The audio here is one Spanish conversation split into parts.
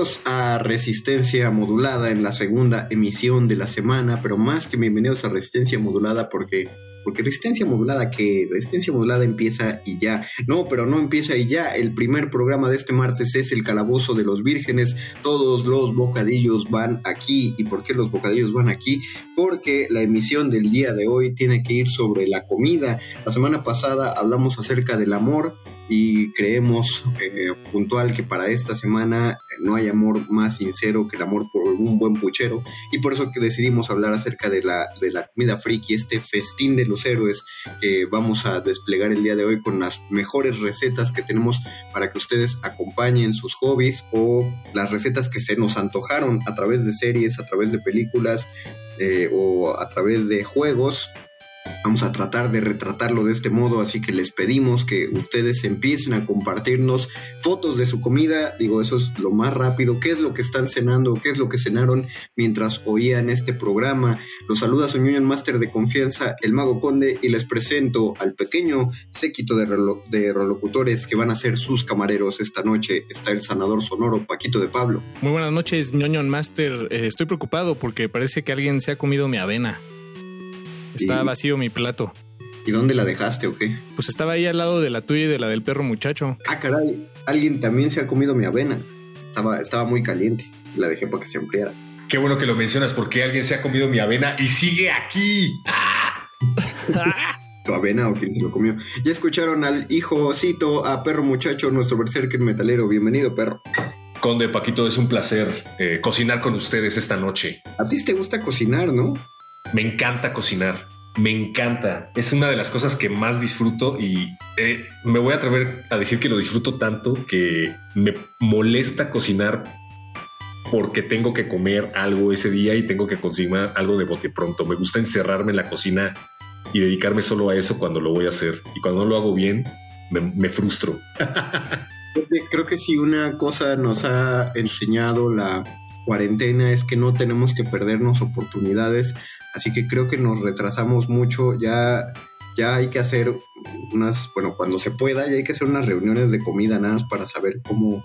Bienvenidos a Resistencia Modulada en la segunda emisión de la semana, pero más que bienvenidos a Resistencia Modulada porque porque Resistencia Modulada que Resistencia Modulada empieza y ya. No, pero no empieza y ya. El primer programa de este martes es El Calabozo de los Vírgenes. Todos los bocadillos van aquí. ¿Y por qué los bocadillos van aquí? Porque la emisión del día de hoy tiene que ir sobre la comida. La semana pasada hablamos acerca del amor y creemos eh, puntual que para esta semana no hay amor más sincero que el amor por un buen puchero y por eso que decidimos hablar acerca de la, de la comida friki, este festín de los héroes que vamos a desplegar el día de hoy con las mejores recetas que tenemos para que ustedes acompañen sus hobbies o las recetas que se nos antojaron a través de series, a través de películas eh, o a través de juegos Vamos a tratar de retratarlo de este modo, así que les pedimos que ustedes empiecen a compartirnos fotos de su comida. Digo, eso es lo más rápido. ¿Qué es lo que están cenando? ¿Qué es lo que cenaron mientras oían este programa? Los saluda su Union Master de confianza, el Mago Conde, y les presento al pequeño séquito de, de relocutores que van a ser sus camareros esta noche. Está el sanador sonoro Paquito de Pablo. Muy buenas noches, ñoño Master. Eh, estoy preocupado porque parece que alguien se ha comido mi avena. Está Y- vacío mi plato. ¿Y dónde la dejaste o qué? Pues estaba ahí al lado de la tuya y de la del perro muchacho. Ah, caray, alguien también se ha comido mi avena. Estaba, estaba muy caliente. La dejé para que se enfriara. Qué bueno que lo mencionas porque alguien se ha comido mi avena y sigue aquí. ¡Ah! tu avena o quien se lo comió. Ya escucharon al hijocito, a perro muchacho, nuestro berserker metalero. Bienvenido, perro. Conde Paquito, es un placer eh, cocinar con ustedes esta noche. A ti te gusta cocinar, ¿no? Me encanta cocinar. Me encanta. Es una de las cosas que más disfruto y eh, me voy a atrever a decir que lo disfruto tanto que me molesta cocinar porque tengo que comer algo ese día y tengo que conseguir algo de bote pronto. Me gusta encerrarme en la cocina y dedicarme solo a eso cuando lo voy a hacer. Y cuando no lo hago bien, me, me frustro. Creo que, creo que si una cosa nos ha enseñado la cuarentena es que no tenemos que perdernos oportunidades. Así que creo que nos retrasamos mucho. Ya, ya hay que hacer unas, bueno, cuando se pueda, ya hay que hacer unas reuniones de comida nada más para saber cómo,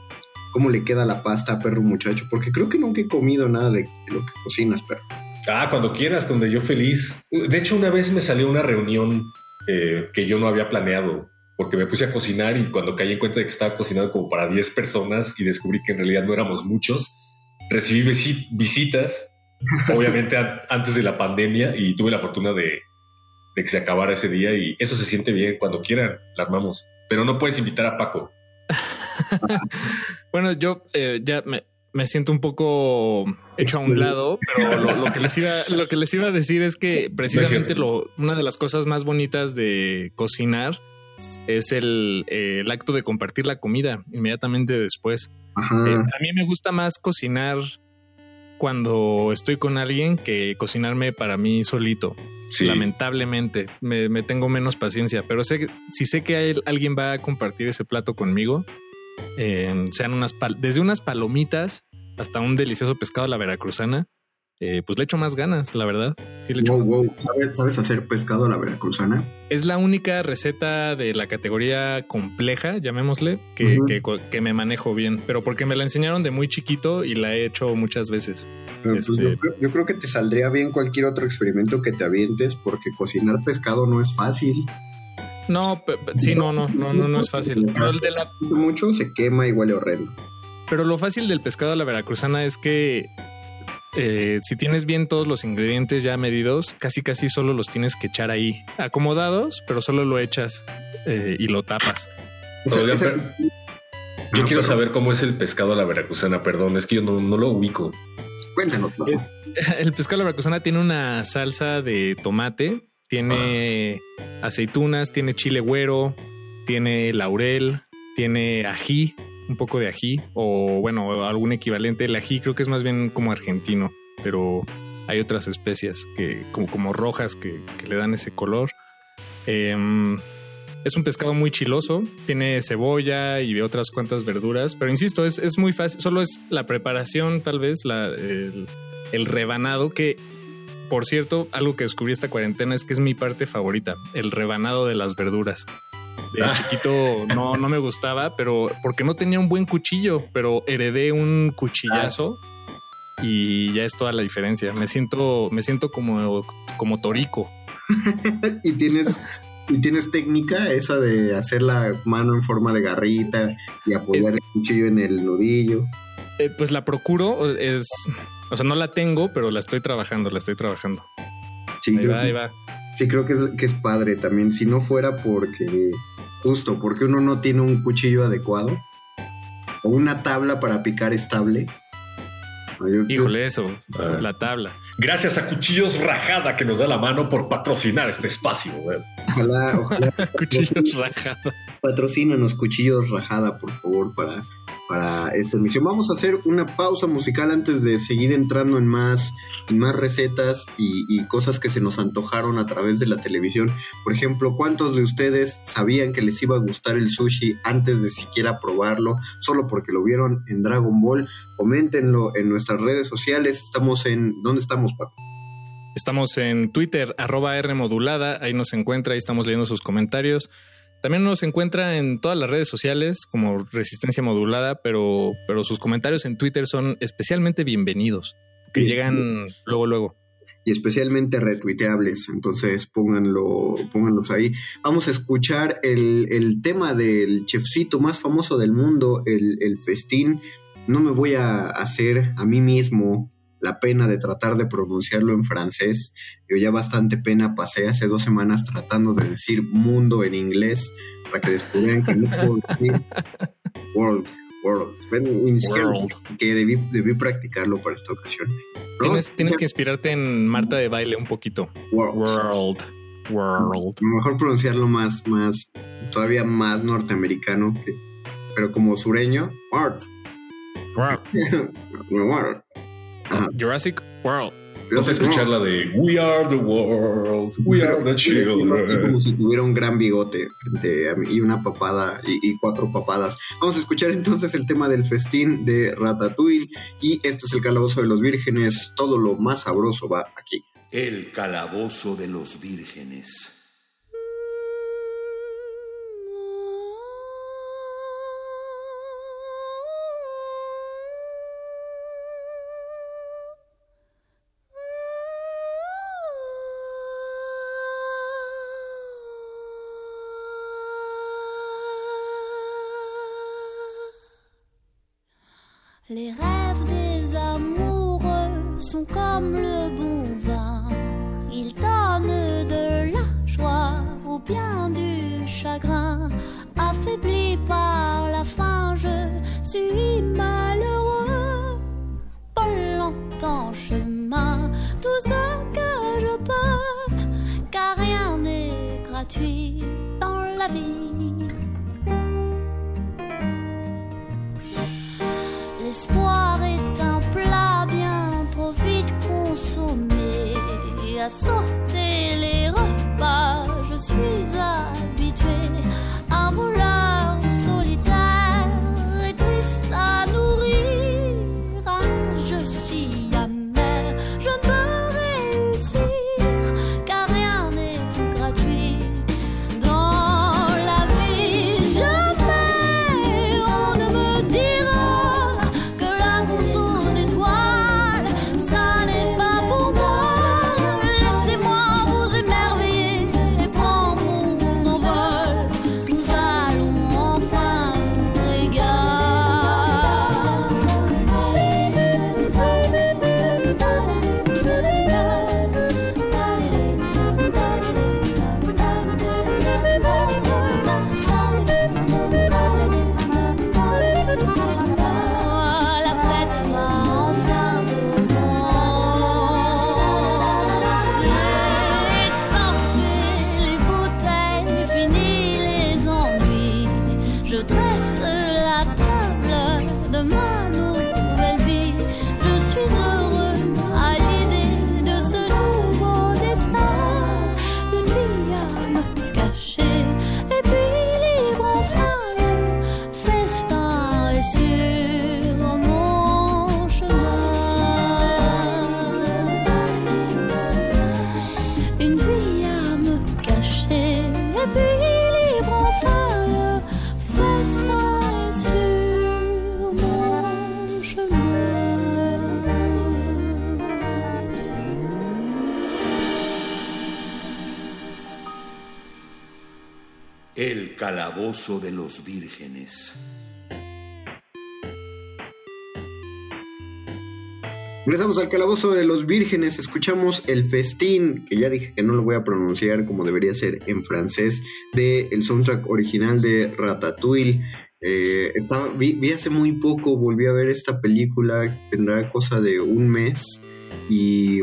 cómo le queda la pasta a perro muchacho. Porque creo que nunca he comido nada de, lo que cocinas, perro. Ah, cuando quieras, cuando yo feliz. De hecho, una vez me salió una reunión eh, que yo no había planeado, porque me puse a cocinar y cuando caí en cuenta de que estaba cocinando como para 10 personas y descubrí que en realidad no éramos muchos, recibí visi- visitas, obviamente an- antes de la pandemia y tuve la fortuna de, de que se acabara ese día y eso se siente bien, cuando quieran, la armamos, pero no puedes invitar a Paco. Bueno, yo eh, ya me, me siento un poco hecho a un lado, pero lo, lo que les iba, lo que les iba a decir es que precisamente lo, una de las cosas más bonitas de cocinar es el, eh, el acto de compartir la comida inmediatamente después. Eh, a mí me gusta más cocinar cuando estoy con alguien que cocinarme para mí solito. Sí. Lamentablemente, me, me tengo menos paciencia, pero sé que si sé que hay- alguien va a compartir ese plato conmigo, eh, sean unas desde unas palomitas hasta un delicioso pescado a la veracruzana, eh, pues le echo más ganas, la verdad. Sí, le echo Wow, más wow. ¿Sabes, sabes hacer pescado a la veracruzana? es la única receta de la categoría compleja, llamémosle, que, Ujú. que- que me manejo bien, pero porque me la enseñaron de muy chiquito y la he hecho muchas veces. Pero, pues, Este- yo, creo, yo creo que te saldría bien cualquier otro experimento que te avientes porque cocinar pescado no es fácil. No, sí, no, no, no, no, no es fácil. Pero, el de la- Mucho se quema y huele horrendo. pero lo fácil del pescado a la veracruzana es que eh, si tienes bien todos los ingredientes ya medidos, casi casi solo los tienes que echar ahí, acomodados, pero solo lo echas eh, y lo tapas. Ah, Yo quiero pero saber cómo es el pescado a la veracruzana, perdón, es que yo no, no lo ubico. Cuéntanos, El pescado a la veracruzana tiene una salsa de tomate, tiene aceitunas, tiene chile güero, tiene laurel, tiene ají, un poco de ají, o bueno, algún equivalente. El ají creo que es más bien como argentino, pero hay otras especias que como, como rojas que, le dan ese color. Em, es un pescado muy chiloso, tiene cebolla y otras cuantas verduras, pero insisto, es, es muy fácil, solo es la preparación, tal vez, la, el, el rebanado, que por cierto, algo que descubrí esta cuarentena es que es mi parte favorita, el rebanado de las verduras. De Ah. chiquito no, no me gustaba, pero porque no tenía un buen cuchillo, pero heredé un cuchillazo y ya es toda la diferencia. Me siento, me siento como, como torico. y tienes y tienes técnica esa de hacer la mano en forma de garrita y apoyar el cuchillo en el nudillo. Eh, pues la procuro, es, o sea, no la tengo, pero la estoy trabajando, la estoy trabajando. Sí, Ahí va. Sí, creo que es, que es padre también. Si no fuera porque, justo, porque uno no tiene un cuchillo adecuado o una tabla para picar estable. Yo- Híjole, eso, Ah. la tabla. Gracias a Cuchillos Rajada que nos da la mano por patrocinar este espacio. güey. Ojalá, ojalá Cuchillos rajados. patrocínanos cuchillos rajada, por favor, para, para esta emisión. Vamos a hacer una pausa musical antes de seguir entrando en más, en más recetas y, cosas que se nos antojaron a través de la televisión. Por ejemplo, ¿cuántos de ustedes sabían que les iba a gustar el sushi antes de siquiera probarlo, solo porque lo vieron en Dragon Ball? Coméntenlo en nuestras redes sociales. Estamos en... ¿Dónde estamos, Paco? Estamos en Twitter, arroba R modulada, ahí nos encuentra, ahí estamos leyendo sus comentarios. También nos encuentra en todas las redes sociales como Resistencia Modulada, pero, pero sus comentarios en Twitter son especialmente bienvenidos, que Sí, llegan luego, luego. y especialmente retuiteables. Entonces pónganlo, pónganlos ahí. Vamos a escuchar el, el tema del chefcito más famoso del mundo, el, el festín. No me voy a hacer a mí mismo la pena de tratar de pronunciarlo en francés. Yo ya bastante pena pasé hace dos semanas tratando de decir mundo en inglés para que descubrieran que no puedo decir world. World. World. que debí, debí practicarlo para esta ocasión. Tienes, tienes que inspirarte en Marta de baile un poquito. World. World. World. mejor pronunciarlo más, más, todavía más norteamericano, que- pero como sureño, World. World. Ajá. Jurassic World. Vamos a escuchar la de We are the world, we are the decirlo así como children. si tuviera un gran bigote frente a mí y una papada y, y cuatro papadas. Vamos a escuchar entonces el tema del festín de Ratatouille y este es el calabozo de los vírgenes. Todo lo más sabroso va aquí. El calabozo de los vírgenes. Bien du chagrin. Affaibli par la faim, je suis malheureux. Pas longtemps chemin, tout ce que je peux, car rien n'est gratuit dans la vie. L'espoir est un plat bien trop vite consommé. À repas, 绿色。Calabozo de los vírgenes. Regresamos al calabozo de los vírgenes, escuchamos el festín, que ya dije que no lo voy a pronunciar como debería ser en francés, del el soundtrack original de Ratatouille. Eh, estaba, vi, vi hace muy poco, volví a ver esta película, tendrá cosa de un mes, y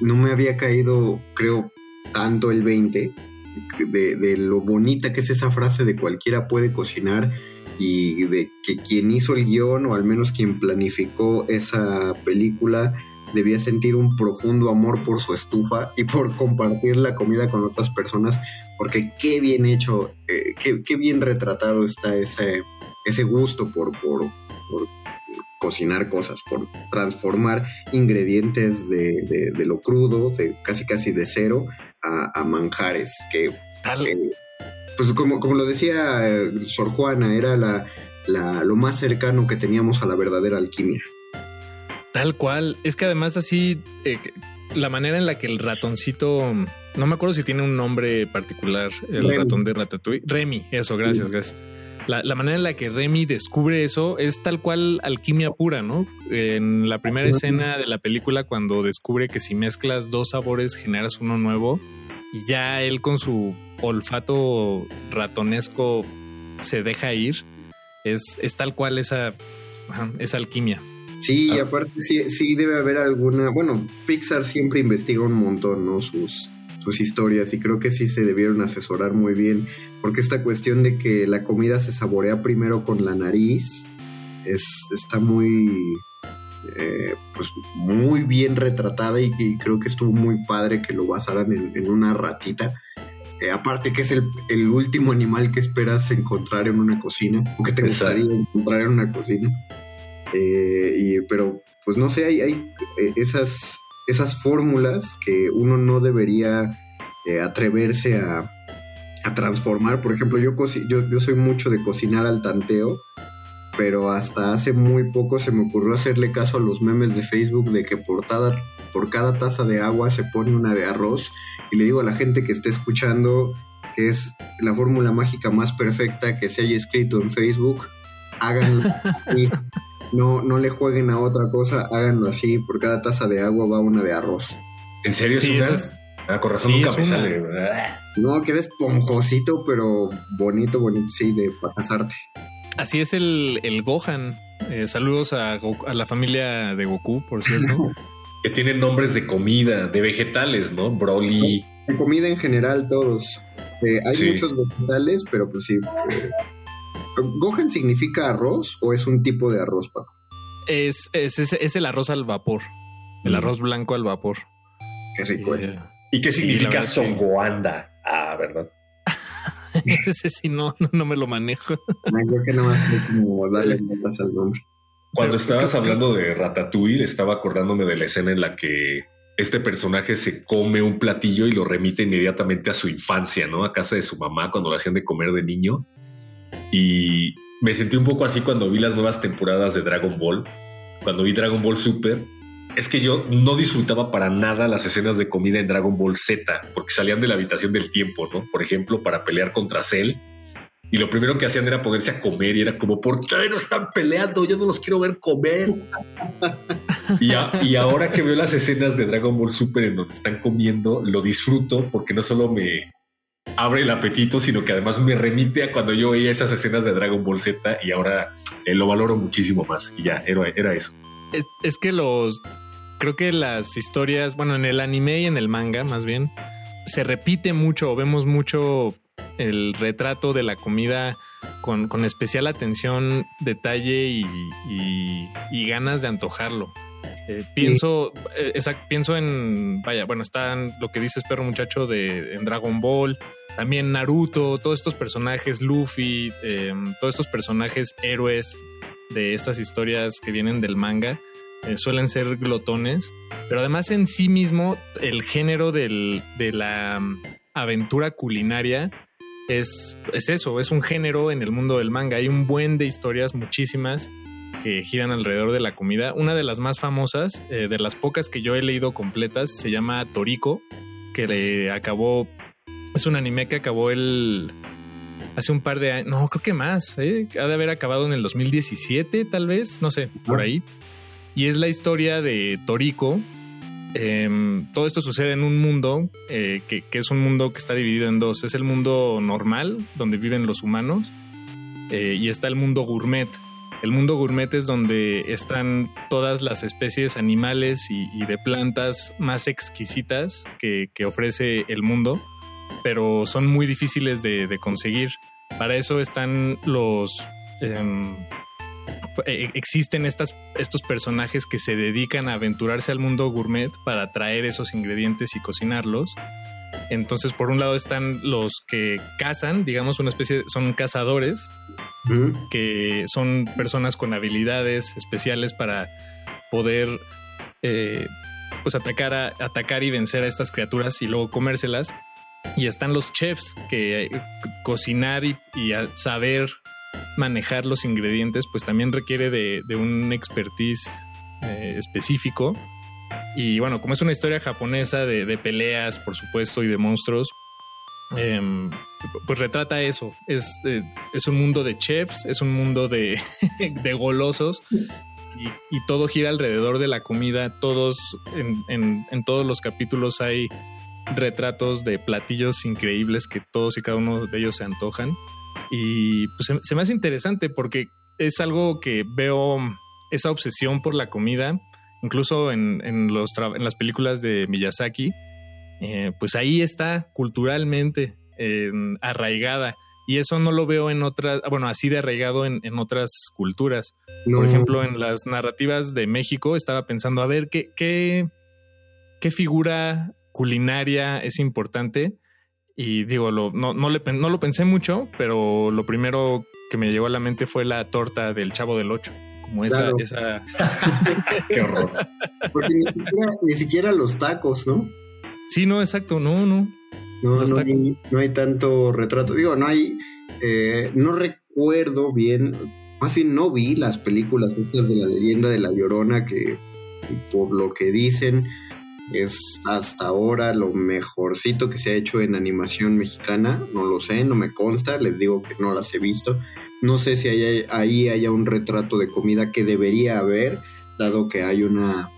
no me había caído, creo, tanto el 20 de, lo bonita que es esa frase de cualquiera puede cocinar y de que quien hizo el guion o al menos quien planificó esa película debía sentir un profundo amor por su estufa y por compartir la comida con otras personas porque qué bien hecho, eh, qué, qué, bien retratado está ese, ese gusto por, por, por cocinar cosas, por transformar ingredientes de, de, de, lo crudo, de casi casi de cero, a, a manjares, que eh, pues como, como lo decía eh, Sor Juana, era la, la, lo más cercano que teníamos a la verdadera alquimia. Tal cual, es que además así, eh, la manera en la que el ratoncito, no me acuerdo si tiene un nombre particular, el Remy. ratón de Ratatouille, Remy, eso, gracias, sí. gracias. La, la, manera en la que Remy descubre eso es tal cual alquimia pura, ¿no? En la primera escena de la película, cuando descubre que si mezclas dos sabores generas uno nuevo, y ya él con su olfato ratonesco se deja ir, es, es tal cual esa, esa alquimia. Sí, y aparte sí, sí debe haber alguna, bueno, Pixar siempre investiga un montón, ¿no? Sus, sus historias y creo que sí se debieron asesorar muy bien porque esta cuestión de que la comida se saborea primero con la nariz es, está muy eh, pues muy bien retratada y, y, creo que estuvo muy padre que lo basaran en, en una ratita eh, aparte que es el, el, último animal que esperas encontrar en una cocina o que te Exacto. gustaría encontrar en una cocina eh, y, pero pues no sé hay, hay esas esas fórmulas que uno no debería eh, atreverse a, a, transformar. Por ejemplo, yo, yo, soy mucho de cocinar al tanteo, pero hasta hace muy poco se me ocurrió hacerle caso a los memes de Facebook de que por, cada, por cada taza de agua se pone una de arroz. Y le digo a la gente que esté escuchando que es la fórmula mágica más perfecta que se haya escrito en Facebook. Háganlo. no, no le jueguen a otra cosa, háganlo así. Por cada taza de agua va una de arroz. ¿En serio Sí, es una? esa es- Ah, con razón Sí, nunca es me una. sale. No, queda esponjosito, pero bonito, bonito, sí, de para casarte. Así es el, el Gohan. Eh, saludos a, Goku- a la familia de Goku, por cierto. Que tienen nombres de comida, de vegetales, ¿no? Broly. De comida en general, todos. Eh, hay Sí. muchos vegetales, pero pues sí. eh, ¿Gohan significa arroz o es un tipo de arroz, Paco? es, es, es, es el arroz al vapor. El Mm. arroz blanco al vapor. Qué rico es. Eh, ¿Y qué significa sí. Songoanda? Ah, ¿verdad? ese sí no, no, no me lo manejo. Creo que nada más como darle al nombre. Cuando Pero estabas hablando de Ratatouille, estaba acordándome de la escena en la que este personaje se come un platillo y lo remite inmediatamente a su infancia, ¿no? A casa de su mamá cuando lo hacían de comer de niño. Y me sentí un poco así cuando vi las nuevas temporadas de Dragon Ball. Cuando vi Dragon Ball Super, es que yo no disfrutaba para nada las escenas de comida en Dragon Ball Z, porque salían de la habitación del tiempo, ¿no? Por ejemplo, para pelear contra Cell. Y lo primero que hacían era ponerse a comer y era como, ¿por qué no están peleando? Yo no los quiero ver comer. y, ahora que veo las escenas de Dragon Ball Super en donde están comiendo, lo disfruto porque no solo me abre el apetito, sino que además me remite a cuando yo veía esas escenas de Dragon Ball Z y ahora eh, lo valoro muchísimo más. Y ya, era, era eso. Es, es que los. Creo que las historias, bueno, en el anime y en el manga, más bien, se repite mucho, vemos mucho el retrato de la comida con, con especial atención, detalle y, y- y ganas de antojarlo. Eh, pienso, eh, exact- pienso en, vaya, bueno, están lo que dices, perro muchacho, de en Dragon Ball, también Naruto, todos estos personajes, Luffy, eh, todos estos personajes héroes de estas historias que vienen del manga eh, suelen ser glotones, pero además en sí mismo el género del- de la mm, aventura culinaria es, es eso, es un género en el mundo del manga. Hay un buen de historias, muchísimas, que giran alrededor de la comida. Una de las más famosas, eh, de las pocas que yo he leído completas, se llama Toriko, que le acabó, es un anime que acabó el... Hace un par de años, no, creo que más, ¿eh? ha de haber acabado en el 2017 tal vez, no sé, por Ah. ahí. Y es la historia de Toriko. Em, todo esto sucede en un mundo eh, que, que es un mundo que está dividido en dos. Es el mundo normal, donde viven los humanos, eh, y está el mundo gourmet. El mundo gourmet es donde están todas las especies animales y, y de plantas más exquisitas que, que ofrece el mundo, pero son muy difíciles de, de conseguir. Para eso están los... em, eh, existen estas, estos personajes que se dedican a aventurarse al mundo gourmet para traer esos ingredientes y cocinarlos. Entonces, por un lado están los que cazan, digamos, una especie, son cazadores, que son personas con habilidades especiales para poder eh, pues atacar, a, atacar y vencer a estas criaturas y luego comérselas. Y están los chefs que eh, cocinar y, saber manejar los ingredientes pues también requiere de, un expertise eh, específico. Y bueno, como es una historia japonesa de, peleas, por supuesto, y de monstruos, em, pues retrata eso. Es, eh, es un mundo de chefs, es un mundo de, golosos y, todo gira alrededor de la comida. Todos, en todos los capítulos hay retratos de platillos increíbles que todos y cada uno de ellos se antojan. Y pues se, se me hace interesante porque es algo que veo esa obsesión por la comida, incluso en, en los en las películas de Miyazaki, eh, pues ahí está culturalmente eh, arraigada. Y eso no lo veo en otras, bueno, así de arraigado en, en otras culturas. No. Por ejemplo, en las narrativas de México estaba pensando, a ver, ¿qué, qué, qué figura culinaria es importante? Y digo, lo, no, no, le, pen- no lo pensé mucho, pero lo primero que me llegó a la mente fue la torta del Chavo del Ocho. Como esa, Claro. esa Qué horror. Porque ni siquiera, ni siquiera los tacos, ¿no? Sí, no, exacto, no, no. No, no, hay, no hay tanto retrato. Digo, no hay. eh, no recuerdo bien. Más bien no vi las películas estas de la leyenda de la llorona que, por lo que dicen, Es hasta ahora lo mejorcito que se ha hecho en animación mexicana. No lo sé, no me consta, les digo que no las he visto. No sé si hay- ahí haya un retrato de comida que debería haber, dado que hay una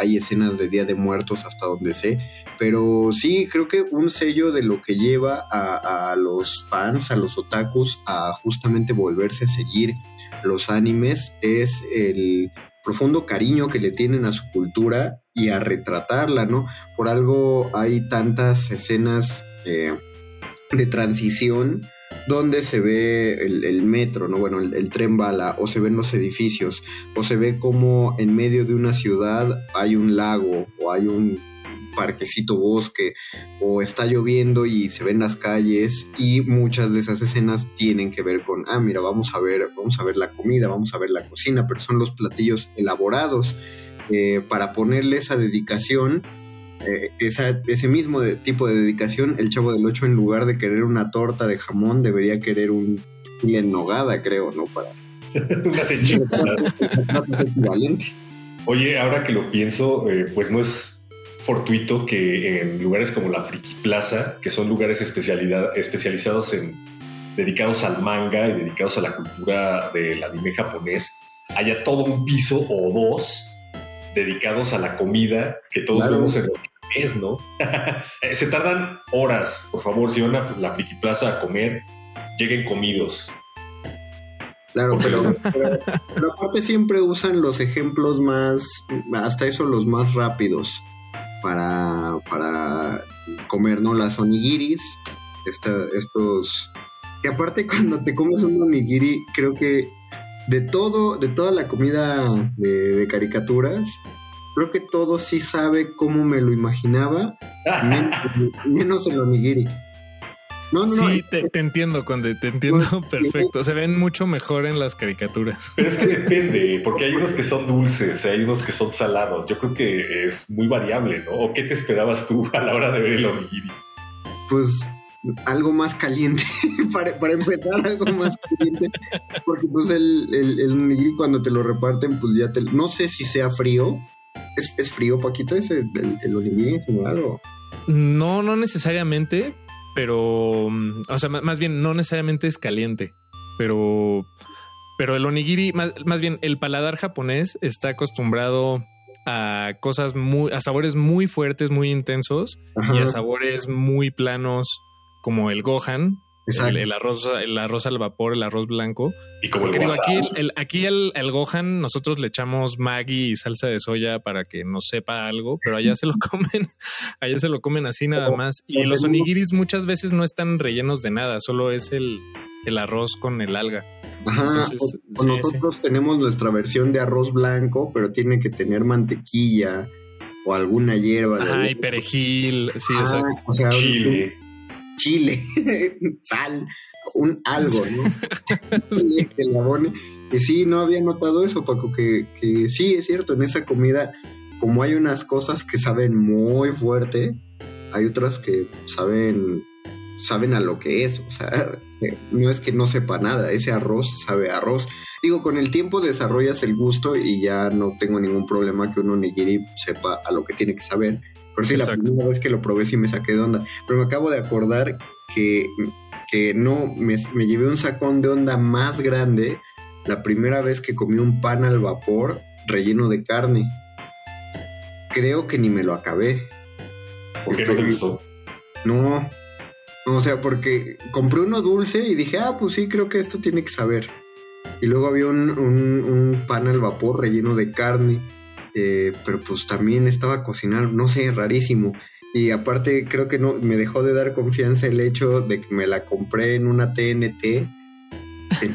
hay escenas de Día de Muertos hasta donde sé, pero sí creo que un sello de lo que lleva a, a los fans, a los otakus, a justamente volverse a seguir los animes es el profundo cariño que le tienen a su cultura y a retratarla, ¿no? Por algo hay tantas escenas eh, de transición donde se ve el, metro, ¿no? Bueno, el, el tren bala, o se ven los edificios, o se ve como en medio de una ciudad hay un lago, o hay un parquecito bosque, o está lloviendo y se ven las calles, y muchas de esas escenas tienen que ver con, ah, mira, vamos a ver, vamos a ver la comida, vamos a ver la cocina, pero son los platillos elaborados. eh, para ponerle esa dedicación eh, esa- ese mismo de- tipo de dedicación, el chavo del 8 en lugar de querer una torta de jamón debería querer un chile en nogada, creo, ¿no? Para Unas enchiladas. equivalente. Oye, ahora que lo pienso, eh, pues no es fortuito que en lugares como la Friki Plaza, que son lugares especialidad, especializados en dedicados al manga y dedicados a la cultura del anime japonés, haya todo un piso o dos dedicados a la comida que todos Claro. vemos en los animes, ¿no? Se tardan horas, por favor, si van a la Friki Plaza a comer, lleguen comidos. Claro, pero, pero, pero aparte siempre usan los ejemplos más, hasta eso los más rápidos para, para comer, ¿no? Las onigiris, esta- estos... Que aparte cuando te comes un onigiri, creo que de todo, de toda la comida de, de caricaturas, creo que todo sí sabe cómo me lo imaginaba, men- menos el onigiri. No, no, no, Sí, te, te entiendo, Conde, te entiendo perfecto. Se ven mucho mejor en las caricaturas. Pero es que depende, porque hay unos que son dulces, hay unos que son salados. Yo creo que es muy variable, ¿no? ¿O qué te esperabas tú a la hora de ver el onigiri? pues algo más caliente para, para empezar algo más caliente porque pues el, el, el onigiri cuando te lo reparten pues ya te no sé si sea frío es, es frío Paquito ese el, el onigiri en general o No, no necesariamente, pero, mm, o sea, más bien no necesariamente es caliente, pero, pero el onigiri, más, más bien el paladar japonés está acostumbrado a cosas muy, a sabores muy fuertes, muy intensos y a sabores muy planos como el gohan, el, el arroz, el arroz al vapor, el arroz blanco. Y como el aquí, el, el- aquí el, el Gohan, nosotros le echamos Maggi y salsa de soya para que nos sepa algo, pero allá se lo comen, allá se lo comen así nada más. Y los onigiris muchas veces no están rellenos de nada, solo es el, el arroz con el alga. Ajá, entonces, o- o sí, nosotros tenemos nuestra versión de arroz blanco pero tiene que tener mantequilla o alguna hierba de Ajá, y perejil, sí, Ah, exacto. o sea un- Chile. Chile, sal, un algo, ¿no? Sí, que le abone. Y sí, no había notado eso, Paco, que, que sí, es cierto, en esa comida, como hay unas cosas que saben muy fuerte, hay otras que saben, saben a lo que es, o sea, no es que no sepa nada, ese arroz sabe a arroz. Digo, con el tiempo desarrollas el gusto y ya no tengo ningún problema que un onigiri sepa a lo que tiene que saber. Pero sí, la primera vez que lo probé sí me saqué de onda. Pero me acabo de acordar que, que no, me, me llevé un sacón de onda más grande la primera vez que comí un pan al vapor relleno de carne. Creo que ni me lo acabé. ¿Por qué no te gustó? No, no, o sea, porque compré uno dulce y dije, ah, pues sí, creo que esto tiene que saber. Y luego había un, un- un pan al vapor relleno de carne, eh, pero pues también estaba a cocinar, no sé, rarísimo. Y aparte creo que no me dejó de dar confianza el hecho de que me la compré en una TNT.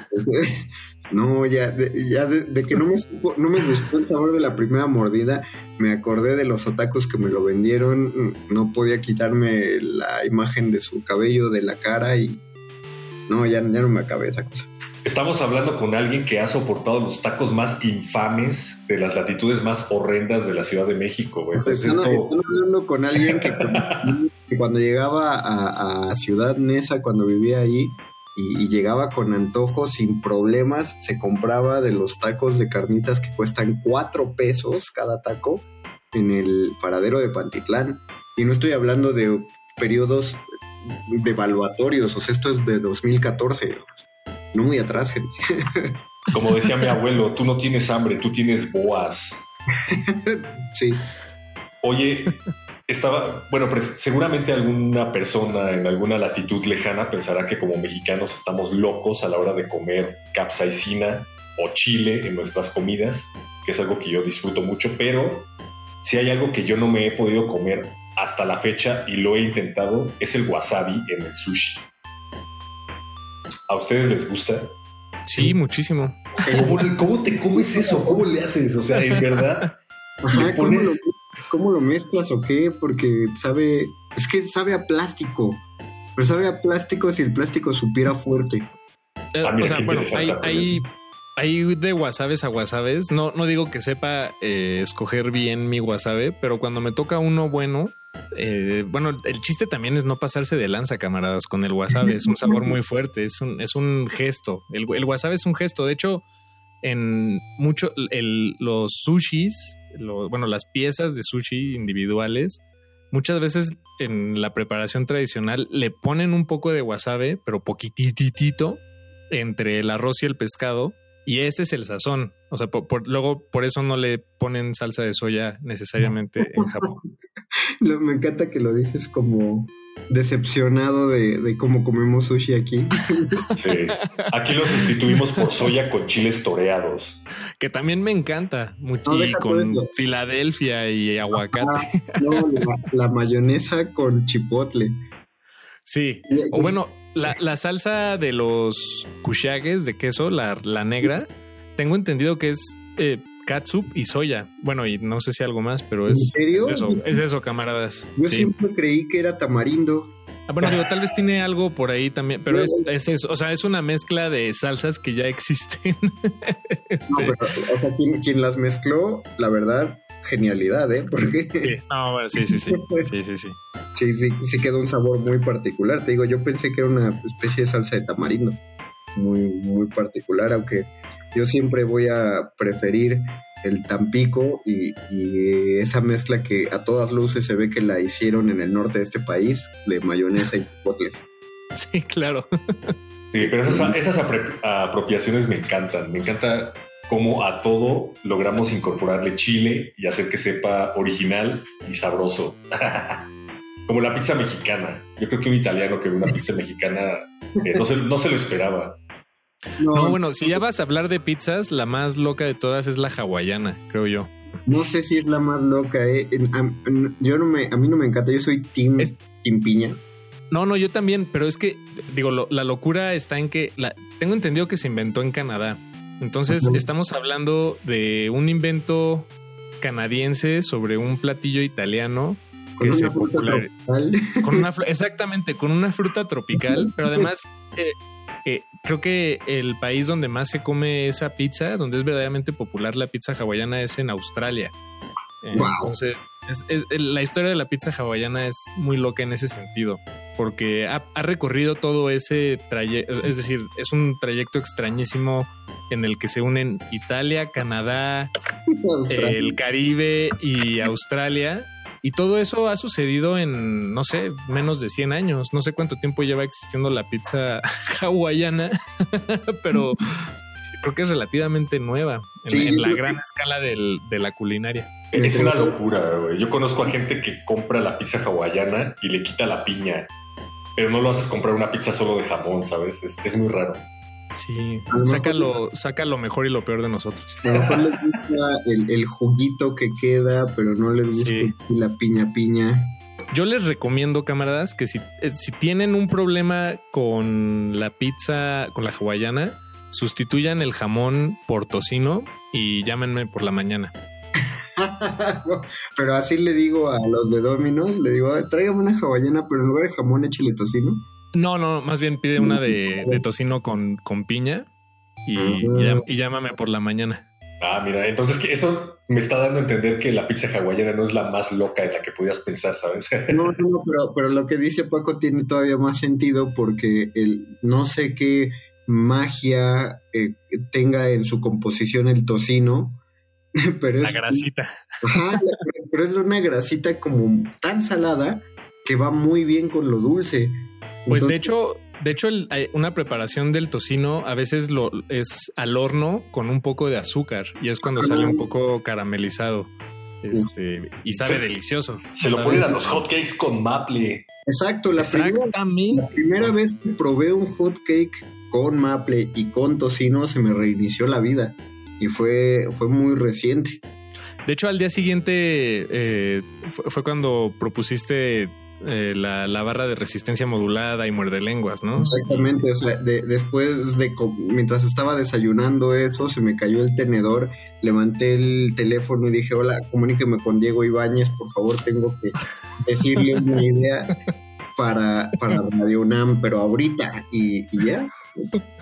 No, ya, de, ya de, de que no me, supo- no me gustó el sabor de la primera mordida, me acordé de los otakus que me lo vendieron, no podía quitarme la imagen de su cabello de la cara y no, ya, ya no me acabé esa cosa. Estamos hablando con alguien que ha soportado los tacos más infames de las latitudes más horrendas de la Ciudad de México. esto- están hablando con alguien que, que cuando llegaba a, a Ciudad Neza, cuando vivía ahí, y, y llegaba con antojos sin problemas, se compraba de los tacos de carnitas que cuestan cuatro pesos cada taco en el paradero de Pantitlán. Y no estoy hablando de periodos devaluatorios, o sea, esto es de 2014. No muy atrás, gente. Como decía mi abuelo, tú no tienes hambre, tú tienes boas. sí. Oye, estaba, bueno, pues seguramente alguna persona en alguna latitud lejana pensará que como mexicanos estamos locos a la hora de comer capsaicina o chile en nuestras comidas, que es algo que yo disfruto mucho, pero si hay algo que yo no me he podido comer hasta la fecha y lo he intentado, es el wasabi en el sushi. ¿A ustedes les gusta? Sí, muchísimo. ¿Cómo, cómo te comes eso? ¿Cómo le haces? O sea, en verdad. Ajá, ¿cómo, lo, cómo lo mezclas o qué? Porque sabe, es que sabe a plástico. Pero sabe a plástico si el plástico supiera fuerte. Eh, Ah, mira, o sea, bueno, hay, hay de wasabes a wasabes. No, no digo que sepa eh, escoger bien mi wasabe, pero cuando me toca uno bueno, eh, bueno, el chiste también es no pasarse de lanza, camaradas, con el wasabe. Es un sabor muy fuerte, es un, es un gesto. El, el wasabe es un gesto. De hecho, en mucho, los sushis, bueno, las piezas de sushi individuales, muchas veces en la preparación tradicional le ponen un poco de wasabe, pero poquititito entre el arroz y el pescado. Y ese es el sazón. O sea, por- luego por eso no le ponen salsa de soya necesariamente en Japón. Lo- me encanta que lo dices como decepcionado de, de cómo comemos sushi aquí. Sí. Aquí lo sustituimos por soya con chiles toreados. Que también me encanta. mucho No, y con. Filadelfia y aguacate. Ah, no, la, la mayonesa con chipotle. Sí. O bueno, la, la salsa de los kushages de queso, la, la negra, tengo entendido que es eh, catsup y soya. Bueno, y no sé si algo más, pero es, ¿En serio? es eso, es eso, camaradas. Yo Sí. siempre creí que era tamarindo. Ah, bueno, digo, tal vez tiene algo por ahí también, pero es, es eso. O sea, es una mezcla de salsas que ya existen. Este, No, pero, o sea, quien, quien las mezcló, la verdad, genialidad, ¿eh? Porque sí. No, bueno, sí, sí, sí. Sí, sí, sí. sí, sí, sí quedó un sabor muy particular. Te digo, yo pensé que era una especie de salsa de tamarindo. Muy, muy particular, aunque yo siempre voy a preferir el Tampico y, y esa mezcla que a todas luces se ve que la hicieron en el norte de este país, de mayonesa y chipotle. Sí, claro. Sí, pero esas, apropiaciones me encantan. Me encanta cómo a todo logramos incorporarle chile y hacer que sepa original y sabroso. Como la pizza mexicana. Yo creo que un italiano que ve una pizza mexicana eh, no, se, no se lo esperaba. No, bueno, si ya vas a hablar de pizzas, la más loca de todas es la hawaiana, creo yo. No sé si es la más loca, ¿eh? Yo no me, a mí no me encanta, yo soy team, Es- team piña. No, no, yo también, pero es que, digo, lo- la locura está en que la, tengo entendido que se inventó en Canadá. Entonces, estamos hablando de un invento canadiense sobre un platillo italiano Con que se una fruta popular- tropical. con una exactamente con una fruta tropical, pero además eh, eh, creo que el país donde más se come esa pizza, donde es verdaderamente popular la pizza hawaiana, es en Australia. Eh, Wow. Entonces, es- es- la historia de la pizza hawaiana es muy loca en ese sentido, porque ha, ha recorrido todo ese trayecto, es decir, es un trayecto extrañísimo en el que se unen Italia, Canadá, Australia. el Caribe y Australia. Y todo eso ha sucedido en, no sé, menos de 100 años. No sé cuánto tiempo lleva existiendo la pizza hawaiana, pero creo que es relativamente nueva en, Sí, en yo la gran que- escala del- de la culinaria. Es una locura, güey. Yo conozco a gente que compra la pizza hawaiana y le quita la piña, pero no lo haces comprar una pizza solo de jamón, ¿sabes? Es, es muy raro. Sí, saca lo, saca lo mejor y lo peor de nosotros. A lo mejor les gusta el, el juguito que queda, pero no les gusta Sí. la piña piña. Yo les recomiendo, camaradas, que si, eh, si tienen un problema con la pizza, con la hawaiana, sustituyan el jamón por tocino y llámenme por la mañana. pero así le digo a los de Domino's, le digo, "Ay, tráigame una hawaiana, pero en lugar de jamón échale tocino. No, no, más bien pide una de, de tocino con, con piña y, y llámame por la mañana. Ah, mira, entonces que eso me está dando a entender que la pizza hawaiana no es la más loca en la que podías pensar, ¿sabes? No, no, no, pero, pero lo que dice Paco tiene todavía más sentido porque el, no sé qué magia eh, tenga en su composición el tocino pero La es, grasita. Ajá, la- pero es una grasita como tan salada que va muy bien con lo dulce. Pues de hecho, de hecho, el- hay una preparación del tocino a veces lo es al horno con un poco de azúcar y es cuando sale un poco caramelizado. Este, y sabe Sí. delicioso. Se lo ponen a los hotcakes con maple. Exacto, la primera, Exactamente. la primera vez que probé un hot cake con maple y con tocino se me reinició la vida y fue, fue muy reciente. De hecho, al día siguiente eh, fue, fue cuando propusiste eh, la, la barra de resistencia modulada y muerde lenguas, ¿no? Exactamente, o sea, de- después de mientras estaba desayunando eso, se me cayó el tenedor, levanté el teléfono y dije, hola, comuníqueme con Diego Ibáñez, por favor, tengo que decirle una idea para, para Radio UNAM, pero ahorita, y, y ya,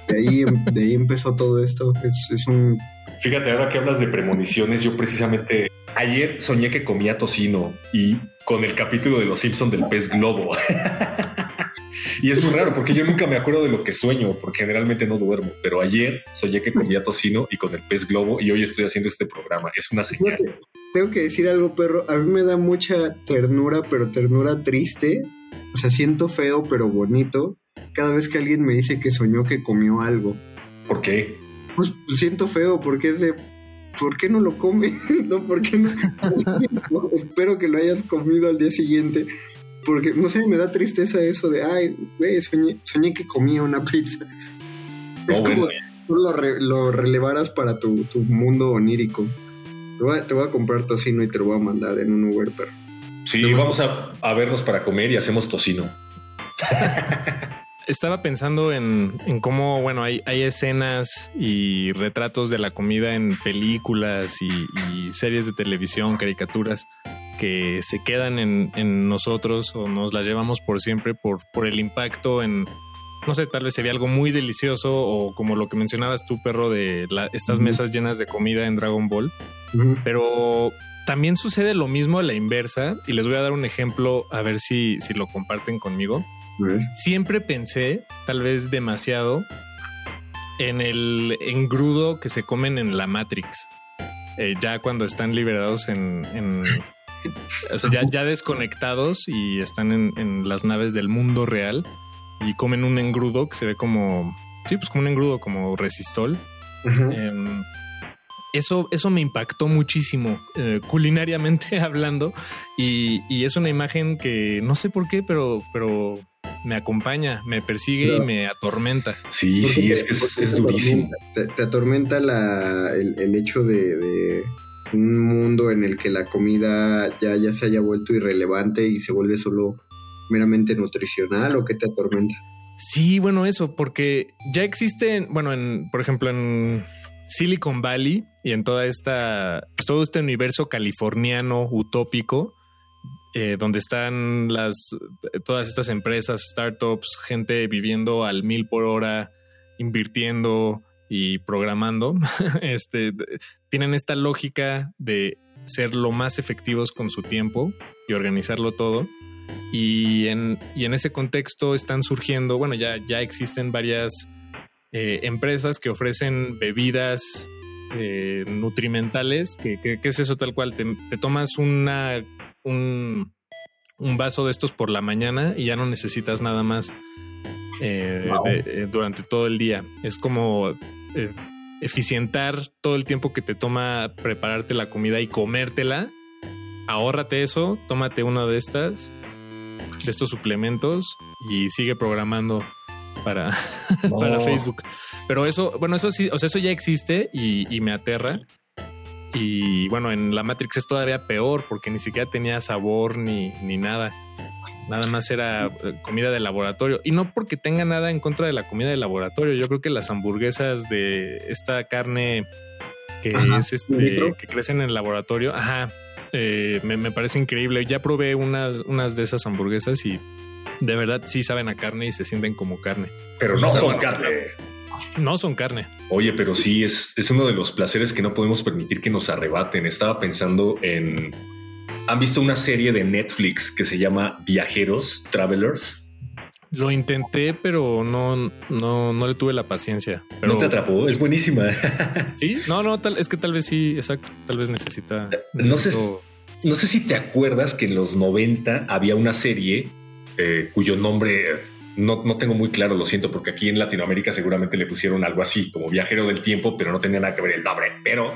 de ahí, de ahí empezó todo esto, es, es un... Fíjate, ahora que hablas de premoniciones, yo precisamente ayer soñé que comía tocino y con el capítulo de Los Simpson del pez globo. y es muy raro porque yo nunca me acuerdo de lo que sueño, porque generalmente no duermo, pero ayer soñé que comía tocino y con el pez globo y hoy estoy haciendo este programa. Es una señal. Tengo que decir algo, perro, a mí me da mucha ternura, pero ternura triste, o sea, siento feo, pero bonito, cada vez que alguien me dice que soñó que comió algo. ¿Por qué? Pues siento feo porque es de. ¿Por qué no lo come? no, ¿por qué no? Espero que lo hayas comido al día siguiente. Porque, no sé, me da tristeza eso de, ay, güey, soñé, soñé que comía una pizza. Es No, como si tú lo, re- lo relevaras para tu, tu mundo onírico. Te voy, a, te voy a comprar tocino y te lo voy a mandar en un Uber, pero. Sí, vamos a, a vernos para comer y hacemos tocino. Estaba pensando en, en cómo, bueno, hay, hay escenas y retratos de la comida en películas y, y series de televisión, caricaturas, que se quedan en, en nosotros o nos las llevamos por siempre por, por el impacto en, no sé, tal vez se ve algo muy delicioso o como lo que mencionabas tú, perro, de la- estas mesas llenas de comida en Dragon Ball. Pero también sucede lo mismo a la inversa y les voy a dar un ejemplo a ver si, si lo comparten conmigo. Siempre pensé, tal vez demasiado, en el engrudo que se comen en la Matrix. Eh, ya cuando están liberados en... en- o sea, ya, ya desconectados y están en, en las naves del mundo real y comen un engrudo que se ve como... Sí, pues como un engrudo, como resistol. Em, eso, eso me impactó muchísimo, eh, culinariamente hablando, y, y es una imagen que no sé por qué, pero, pero me acompaña, me persigue Claro. y me atormenta. Sí, ¿Por sí, es que es, ¿Por qué es te durísimo. atormenta? Te, te atormenta la, el, el hecho de, de un mundo en el que la comida ya, ya se haya vuelto irrelevante y se vuelve solo meramente nutricional o qué te atormenta? Sí, bueno, eso, porque ya existen, bueno, en, por ejemplo, en Silicon Valley y en toda esta, pues, todo este universo californiano utópico, eh, donde están las, todas estas empresas, startups, gente viviendo al mil por hora, invirtiendo y programando, este, tienen esta lógica de ser lo más efectivos con su tiempo y organizarlo todo. Y en, y en ese contexto están surgiendo, bueno, ya, ya existen varias eh, empresas que ofrecen bebidas eh, nutrimentales, que, que- que es eso tal cual, te, te tomas una, un, un vaso de estos por la mañana y ya no necesitas nada más eh, Wow. de- eh, durante todo el día. Es como eh, eficientar todo el tiempo que te toma prepararte la comida y comértela. Ahórrate eso, tómate una de estas, de estos suplementos y sigue programando para, para. Facebook. Pero eso, bueno, eso sí, o sea, eso ya existe y, y me aterra. Y bueno, en la Matrix es todavía peor porque ni siquiera tenía sabor ni, ni nada. Nada más era eh, comida de laboratorio. Y no porque tenga nada en contra de la comida de laboratorio. Yo creo que las hamburguesas de esta carne que Ajá, es este, que crecen en el laboratorio, ajá, eh, me, me parece increíble. Ya probé unas, unas de esas hamburguesas y de verdad sí saben a carne y se sienten como carne. Pero no Pero son bueno, carne. No son carne. Oye, pero sí, es, es uno de los placeres que no podemos permitir que nos arrebaten. Estaba pensando en... ¿Han visto una serie de Netflix que se llama Viajeros, Travelers? Lo intenté, pero no, no, no le tuve la paciencia. Pero, No te atrapó, es buenísima. Sí, no, no, tal, es que tal vez sí, exacto. Tal vez necesita. No sé, no sé si te acuerdas que en los 90 había una serie eh, cuyo nombre no, no tengo muy claro, lo siento, porque aquí en Latinoamérica seguramente le pusieron algo así, como viajero del tiempo, pero no tenía nada que ver el nombre. Pero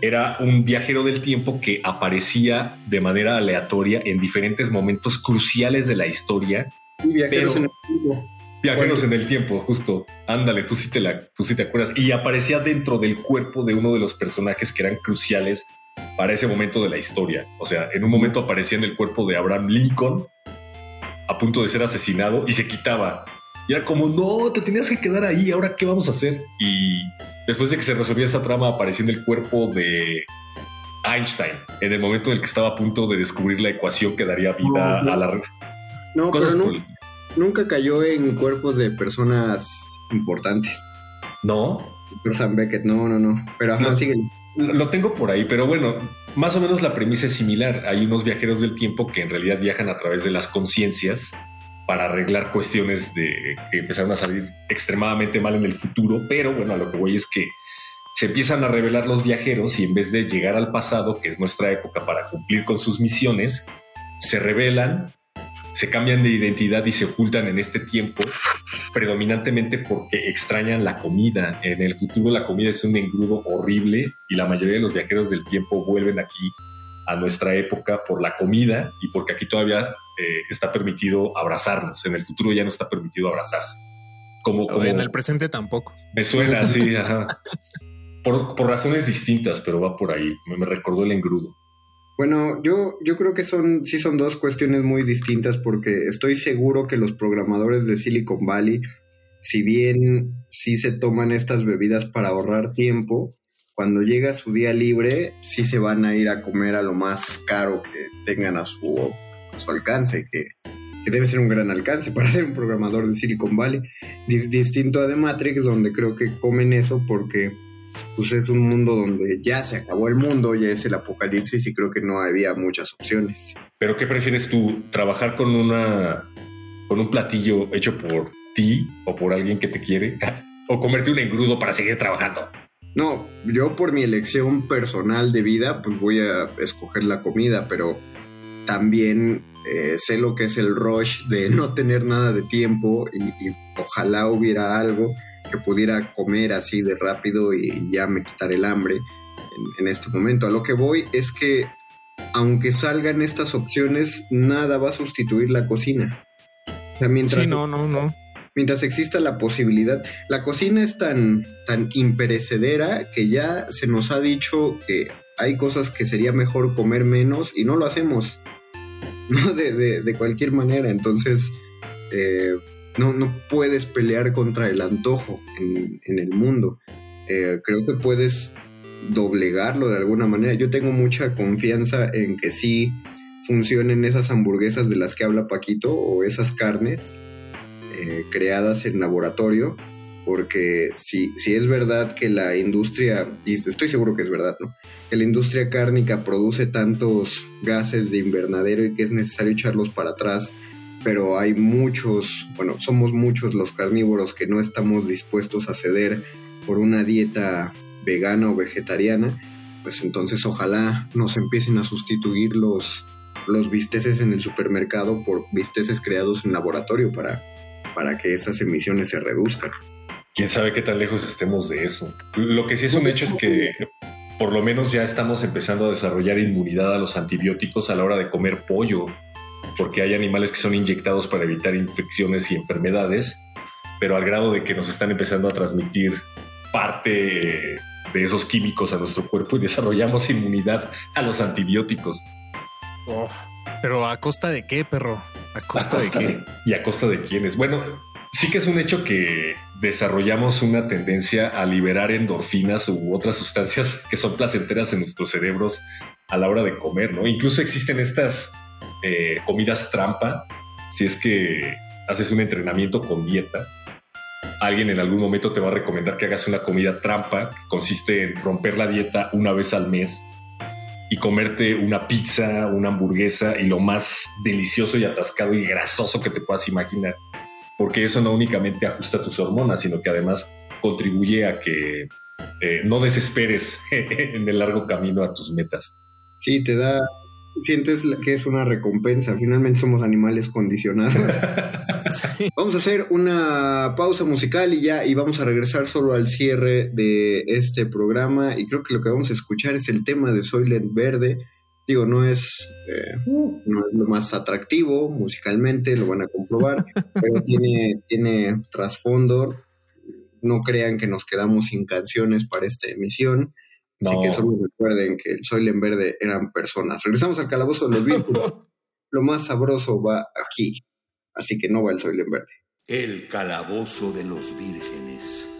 era un viajero del tiempo que aparecía de manera aleatoria en diferentes momentos cruciales de la historia. Y viajeros Pero- en el tiempo. Viajeros en el tiempo, justo. Ándale, tú sí, te la, tú sí te acuerdas. Y aparecía dentro del cuerpo de uno de los personajes que eran cruciales para ese momento de la historia. O sea, en un momento aparecía en el cuerpo de Abraham Lincoln a punto de ser asesinado y se quitaba. Y era como, no, te tenías que quedar ahí, ahora qué vamos a hacer. Y después de que se resolvía esa trama, aparecía en el cuerpo de Einstein, en el momento en el que estaba a punto de descubrir la ecuación que daría vida No, no. a la... No, Cosas pero nunca cayó en cuerpos de personas importantes. No, Sam Beckett, no, no, no. Pero ajá, No. síguele. Lo tengo por ahí, pero bueno, más o menos la premisa es similar. Hay unos viajeros del tiempo que en realidad viajan a través de las conciencias para arreglar cuestiones de que empezaron a salir extremadamente mal en el futuro, pero bueno, a lo que voy es que se empiezan a revelar los viajeros y en vez de llegar al pasado, que es nuestra época, para cumplir con sus misiones, se revelan, se cambian de identidad y se ocultan en este tiempo predominantemente porque extrañan la comida. En el futuro la comida es un engrudo horrible y la mayoría de los viajeros del tiempo vuelven aquí a nuestra época por la comida y porque aquí todavía eh, está permitido abrazarnos. En el futuro ya no está permitido abrazarse. Como, como En el presente tampoco. me suena así, ajá. Por, por razones distintas, pero va por ahí. Me, me recordó el engrudo. Bueno, yo, yo creo que son, sí son dos cuestiones muy distintas porque estoy seguro que los programadores de Silicon Valley, si bien sí se toman estas bebidas para ahorrar tiempo, cuando llega su día libre, sí se van a ir a comer a lo más caro que tengan a su, a su alcance, que, que debe ser un gran alcance para ser un programador de Silicon Valley. Di- distinto a The Matrix, donde creo que comen eso porque pues es un mundo donde ya se acabó el mundo, ya es el apocalipsis y creo que no había muchas opciones. ¿Pero qué prefieres tú? ¿Trabajar con una con un platillo hecho por ti o por alguien que te quiere? ¿O comerte un engrudo para seguir trabajando? No, yo por mi elección personal de vida, pues voy a escoger la comida, pero también eh, sé lo que es el rush de no tener nada de tiempo y, y ojalá hubiera algo que pudiera comer así de rápido y ya me quitar el hambre en, en este momento. A lo que voy es que aunque salgan estas opciones, nada va a sustituir la cocina. O sea, mientras Sí, no, no, no. mientras exista la posibilidad. La cocina es tan, tan imperecedera que ya se nos ha dicho que hay cosas que sería mejor comer menos y no lo hacemos. No de, de- de cualquier manera. Entonces, eh, no, no puedes pelear contra el antojo en, el mundo. Eh, creo que puedes doblegarlo de alguna manera. Yo tengo mucha confianza en que sí funcionen esas hamburguesas de las que habla Paquito o esas carnes eh, creadas en laboratorio, porque si, si es verdad que la industria, y estoy seguro que es verdad, ¿no? Que la industria cárnica produce tantos gases de invernadero y que es necesario echarlos para atrás, pero hay muchos, bueno, somos muchos los carnívoros que no estamos dispuestos a ceder por una dieta vegana o vegetariana, pues entonces ojalá nos empiecen a sustituir los, los bisteces en el supermercado por bisteces creados en laboratorio para, para que esas emisiones se reduzcan. quién sabe qué tan lejos estemos de eso. Lo que sí es un hecho es que por lo menos ya estamos empezando a desarrollar inmunidad a los antibióticos a la hora de comer pollo, porque hay animales que son inyectados para evitar infecciones y enfermedades, pero al grado de que nos están empezando a transmitir parte de esos químicos a nuestro cuerpo y desarrollamos inmunidad a los antibióticos. Oh, pero a costa de qué, perro? ¿A ¿A costa, de qué? de- ¿Y a costa de quiénes? Bueno, sí que es un hecho que desarrollamos una tendencia a liberar endorfinas u otras sustancias que son placenteras en nuestros cerebros a la hora de comer, ¿no? Incluso existen estas eh, comidas trampa, si es que haces un entrenamiento con dieta. Alguien en algún momento te va a recomendar que hagas una comida trampa, que consiste en romper la dieta una vez al mes y comerte una pizza, una hamburguesa y lo más delicioso y atascado y grasoso que te puedas imaginar. porque eso no únicamente ajusta tus hormonas, sino que además contribuye a que eh, no desesperes en el largo camino a tus metas. Sí, te da, sientes que es una recompensa. Finalmente somos animales condicionados. Vamos a hacer una pausa musical y ya, y vamos a regresar solo al cierre de este programa. Y creo que lo que vamos a escuchar es el tema de Soylent Verde. Digo, no es, eh, no es lo más atractivo musicalmente, lo van a comprobar, pero tiene, tiene trasfondo. No crean que nos quedamos sin canciones para esta emisión. Así que solo recuerden que el Soylent Verde eran personas. Regresamos al calabozo de los vírgenes. lo más sabroso va aquí. Así que no va el Soylent Verde. El calabozo de los vírgenes.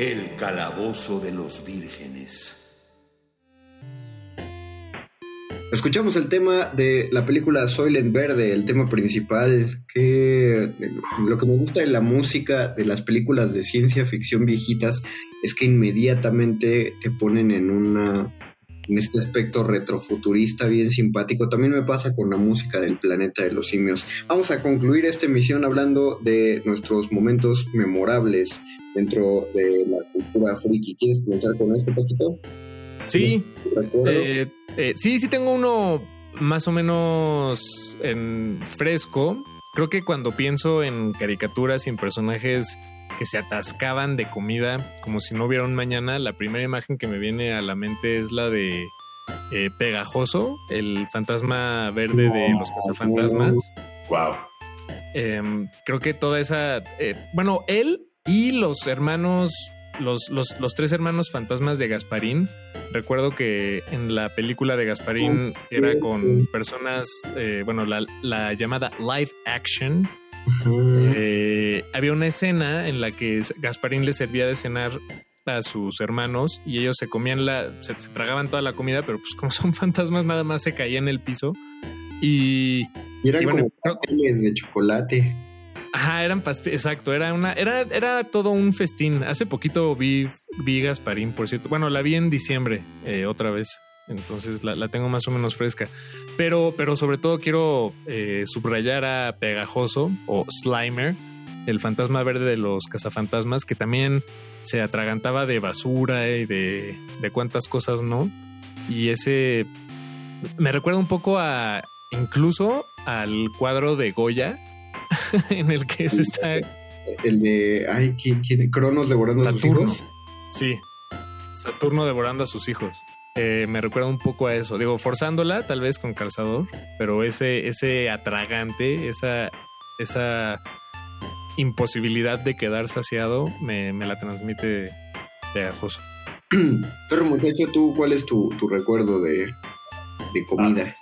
El calabozo de los vírgenes. Escuchamos el tema de la película Soylent Verde, el tema principal, que lo que me gusta de la música de las películas de ciencia ficción viejitas es que inmediatamente te ponen en una en este aspecto retrofuturista bien simpático. También me pasa con la música del planeta de los simios. Vamos a concluir esta emisión hablando de nuestros momentos memorables dentro de la cultura friki. ¿Quieres comenzar con este Paquito? Sí, eh, eh, sí, sí tengo uno más o menos en fresco, creo que cuando pienso en caricaturas y en personajes que se atascaban de comida como si no hubiera un mañana, la primera imagen que me viene a la mente es la de eh, Pegajoso, el fantasma verde de los cazafantasmas. Wow. Em, creo que toda esa. eh, bueno, él y los hermanos, los, los, los tres hermanos fantasmas de Gasparín. Recuerdo que en la película de Gasparín era con personas, eh, bueno, la, la llamada live action. Eh, había una escena en la que Gasparín le servía de cenar a sus hermanos y ellos se comían la, se, se tragaban toda la comida, pero pues como son fantasmas nada más se caía en el piso y Y eran Y bueno, como creo- pasteles de chocolate. Ajá, eran pasteles, exacto, era una, era, era todo un festín. Hace poquito vi, vi Gasparín, por cierto. Bueno, la vi en diciembre eh, otra vez. Entonces la, la tengo más o menos fresca. Pero, pero sobre todo quiero eh, subrayar a Pegajoso o Slimer, el fantasma verde de los cazafantasmas, que también se atragantaba de basura y de, de cuántas cosas no. Y ese me recuerda un poco a incluso al cuadro de Goya en el que se está El de. Ay, ¿quién? quién? Cronos devorando a sus Saturno. hijos. Sí, Saturno devorando a sus hijos. Eh, me recuerda un poco a eso. Digo, forzándola, tal vez con calzador, pero ese, ese atragante, esa, esa imposibilidad de quedar saciado, me, me la transmite pegajoso. Pero muchacho, ¿tú cuál es tu, tu recuerdo de, de comida?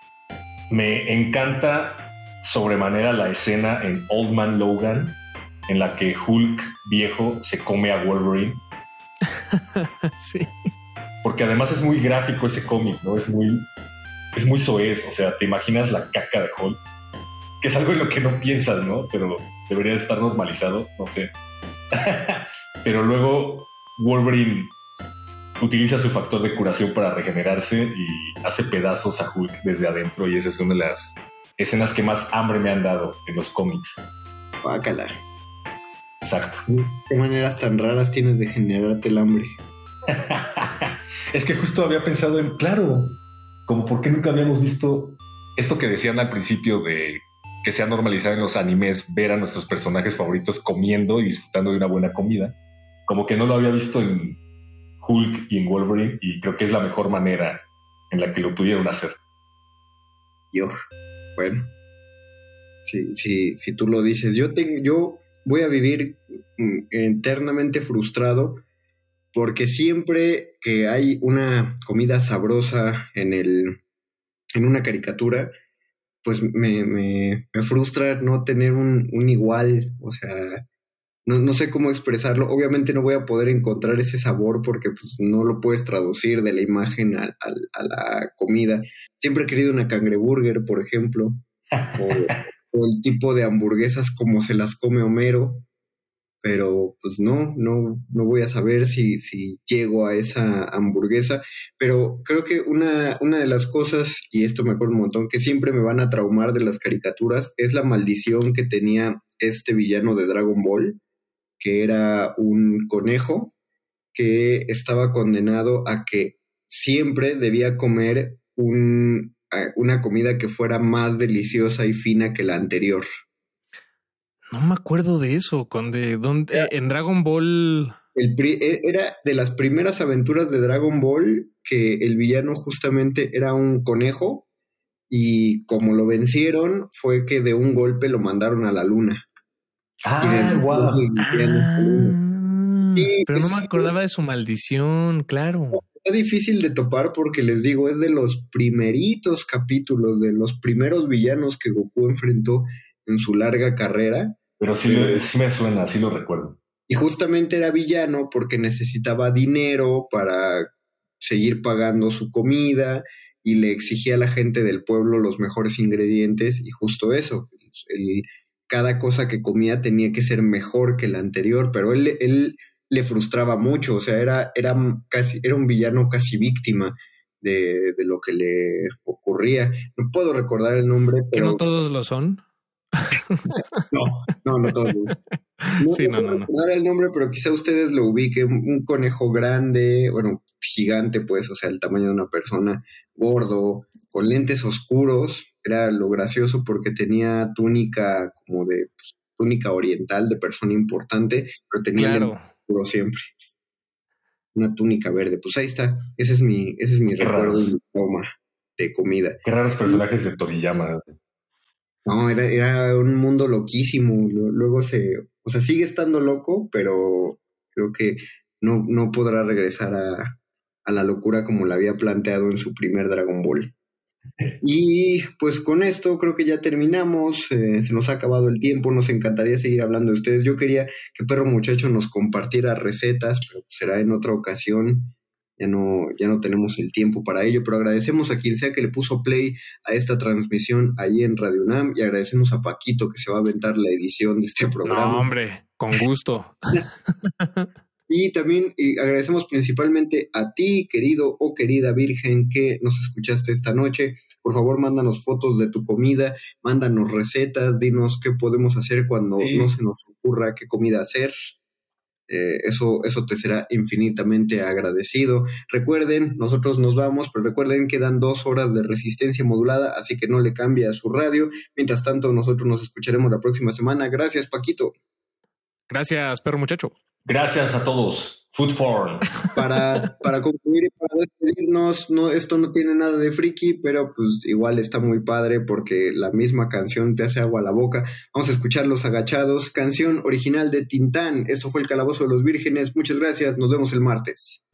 Me encanta sobremanera la escena en Old Man Logan en la que Hulk viejo se come a Wolverine. sí. Porque además es muy gráfico ese cómic, ¿no? Es muy, es muy soez. O sea, te imaginas la caca de Hulk, que es algo en lo que no piensas, ¿no? Pero debería de estar normalizado, no sé. Pero luego Wolverine utiliza su factor de curación para regenerarse y hace pedazos a Hulk desde adentro y esa es una de las escenas que más hambre me han dado en los cómics. Guácala. Exacto. ¿Qué maneras tan raras tienes de generarte el hambre? es que justo había pensado en, claro, como por qué nunca habíamos visto esto que decían al principio de que se ha normalizado en los animes ver a nuestros personajes favoritos comiendo y disfrutando de una buena comida. Como que no lo había visto en Hulk y en Wolverine y creo que es la mejor manera en la que lo pudieron hacer. Yo, bueno, si, si, si tú lo dices, yo, tengo, yo voy a vivir mm, eternamente frustrado porque siempre que hay una comida sabrosa en, el, en una caricatura, pues me, me, me frustra no tener un, un igual, o sea, no, no, sé cómo expresarlo. Obviamente no voy a poder encontrar ese sabor porque pues, no lo puedes traducir de la imagen a, a, a, la comida. Siempre he querido una cangreburger, por ejemplo, o, o, el tipo de hamburguesas como se las come Homero, pero pues no, no, no voy a saber si, si llego a esa hamburguesa. Pero creo que una, una de las cosas, y esto me acuerdo un montón, que siempre me van a traumar de las caricaturas, es la maldición que tenía este villano de Dragon Ball que era un conejo que estaba condenado a que siempre debía comer un, una comida que fuera más deliciosa y fina que la anterior. No me acuerdo de eso, dónde en Dragon Ball. El pri, e, era de las primeras aventuras de Dragon Ball que el villano justamente era un conejo y como lo vencieron fue que de un golpe lo mandaron a la luna. Ah, wow. ah, sí, pero pues, no me acordaba de su maldición, claro. Está difícil de topar porque les digo, es de los primeritos capítulos, de los primeros villanos que Goku enfrentó en su larga carrera. Pero sí, eh, sí me suena, sí lo recuerdo. Y justamente era villano porque necesitaba dinero para seguir pagando su comida y le exigía a la gente del pueblo los mejores ingredientes y justo eso, el, cada cosa que comía tenía que ser mejor que la anterior, pero él, él le frustraba mucho, o sea, era, era, casi, era un villano casi víctima de, de, lo que le ocurría. No puedo recordar el nombre, pero... ¿Que no todos lo son? no, no, no todos. No, sí, no, no, no. recordar el nombre, pero quizá ustedes lo ubiquen. Un conejo grande, bueno, gigante, pues, o sea, el tamaño de una persona, gordo, con lentes oscuros. Era lo gracioso porque tenía túnica como de pues, túnica oriental de persona importante, pero tenía Claro. lentes oscuros siempre. Una túnica verde. Pues ahí está. Ese es mi, ese es mi Qué recuerdo raros. de mi trauma de comida. Qué raros personajes de Toriyama. No, era, era un mundo loquísimo. Lu- Luego se, o sea, sigue estando loco, pero creo que no, no podrá regresar a, a la locura como la había planteado en su primer Dragon Ball. Y pues con esto creo que ya terminamos, eh, se nos ha acabado el tiempo, nos encantaría seguir hablando de ustedes. Yo quería que Perro Muchacho nos compartiera recetas, pero será en otra ocasión. Ya no, ya no tenemos el tiempo para ello, pero agradecemos a quien sea que le puso play a esta transmisión ahí en Radio UNAM y agradecemos a Paquito que se va a aventar la edición de este programa. No, hombre, con gusto. Y también eh, agradecemos principalmente a ti, querido o querida Virgen, que nos escuchaste esta noche. Por favor, mándanos fotos de tu comida, mándanos recetas, dinos qué podemos hacer cuando Sí. no se nos ocurra qué comida hacer. Eh, eso, eso te será infinitamente agradecido. Recuerden, nosotros nos vamos, pero recuerden que dan dos horas de resistencia modulada, así que no le cambie a su radio. Mientras tanto, nosotros nos escucharemos la próxima semana. Gracias, Paquito. Gracias, perro muchacho. Gracias a todos. Food porn. para, para concluir y para despedirnos, no, esto no tiene nada de friki, pero pues igual está muy padre porque la misma canción te hace agua a la boca. Vamos a escuchar Los Agachados, canción original de Tintán. Esto fue el Calabozo de los Vírgenes. Muchas gracias, nos vemos el martes.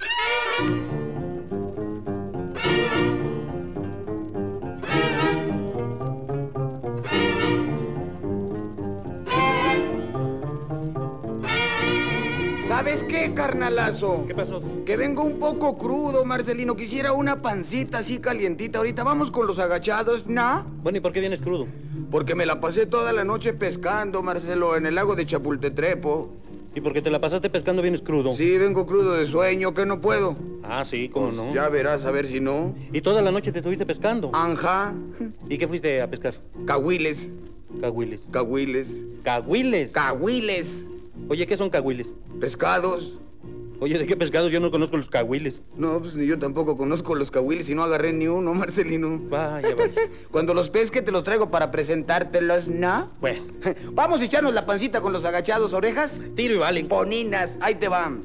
¿Sabes qué, carnalazo? ¿Qué pasó? Que vengo un poco crudo, Marcelino. Quisiera una pancita así calientita. Ahorita vamos con los agachados, ¿no? Bueno, ¿y por qué vienes crudo? Porque me la pasé toda la noche pescando, Marcelo, en el lago de Chapultetrepo. ¿Y por qué te la pasaste pescando vienes crudo? Sí, vengo crudo de sueño, que no puedo. Ah, sí, cómo Pues no. Ya verás, a ver si no. ¿Y toda la noche te estuviste pescando? Anja, ¿Y qué fuiste a pescar? cahuiles, Cahuiles. cahuiles, ¿Cahuiles? cahuiles, Oye, ¿qué son cahuiles? pescados. Oye, ¿de qué pescado? Yo no conozco los cahuiles. No, pues ni yo tampoco conozco los cahuiles y no agarré ni uno, Marcelino. Vaya, vaya. Cuando los pesque te los traigo para presentártelos, ¿no? Bueno, Vamos a echarnos la pancita con los agachados orejas. tiro y vale. Poninas, ahí te van.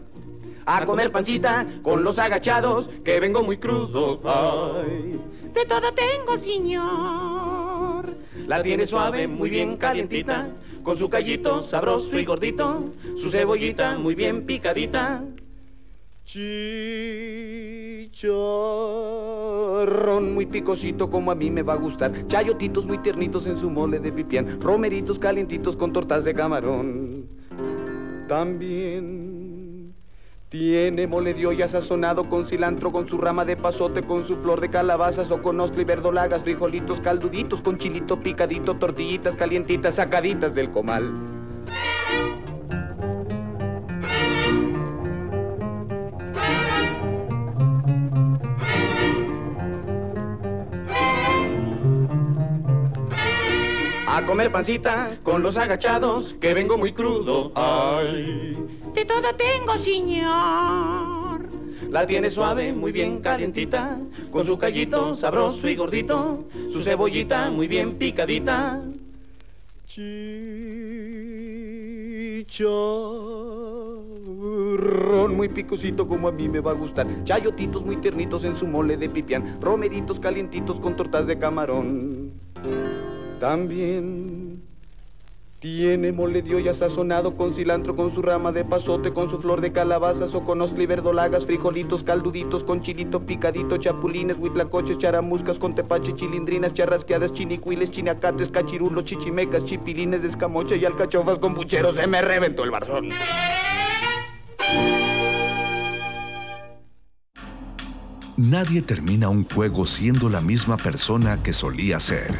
A comer pancita con los agachados, que vengo muy crudo. Ay. De todo tengo, señor. La tiene suave, muy bien calientita, con su callito sabroso y gordito, su cebollita muy bien picadita. Chicharrón muy picosito como a mí me va a gustar, chayotitos muy tiernitos en su mole de pipián, romeritos calientitos con tortas de camarón. También tiene mole de olla sazonado con cilantro, con su rama de pasote, con su flor de calabazas o con ostro y verdolagas, frijolitos calduditos, con chilito picadito, tortillitas calientitas sacaditas del comal. A comer pancita con los agachados, que vengo muy crudo. Ay. De todo tengo, señor. La tiene suave, muy bien calientita, con su callito sabroso y gordito, su cebollita muy bien picadita. Chicharrón muy picosito como a mí me va a gustar, chayotitos muy tiernitos en su mole de pipián, romeritos calientitos con tortas de camarón. También tiene mole de olla sazonado con cilantro, con su rama de pasote, con su flor de calabazas o con ostro y verdolagas, frijolitos calduditos, con chilito picadito, chapulines, huitlacoches, charamuscas, con tepache, chilindrinas, charrasqueadas, chinicuiles, chinacates, cachirulos, chichimecas, chipilines de escamocha y alcachofas con pucheros. Se me reventó el barzón. Nadie termina un juego siendo la misma persona que solía ser.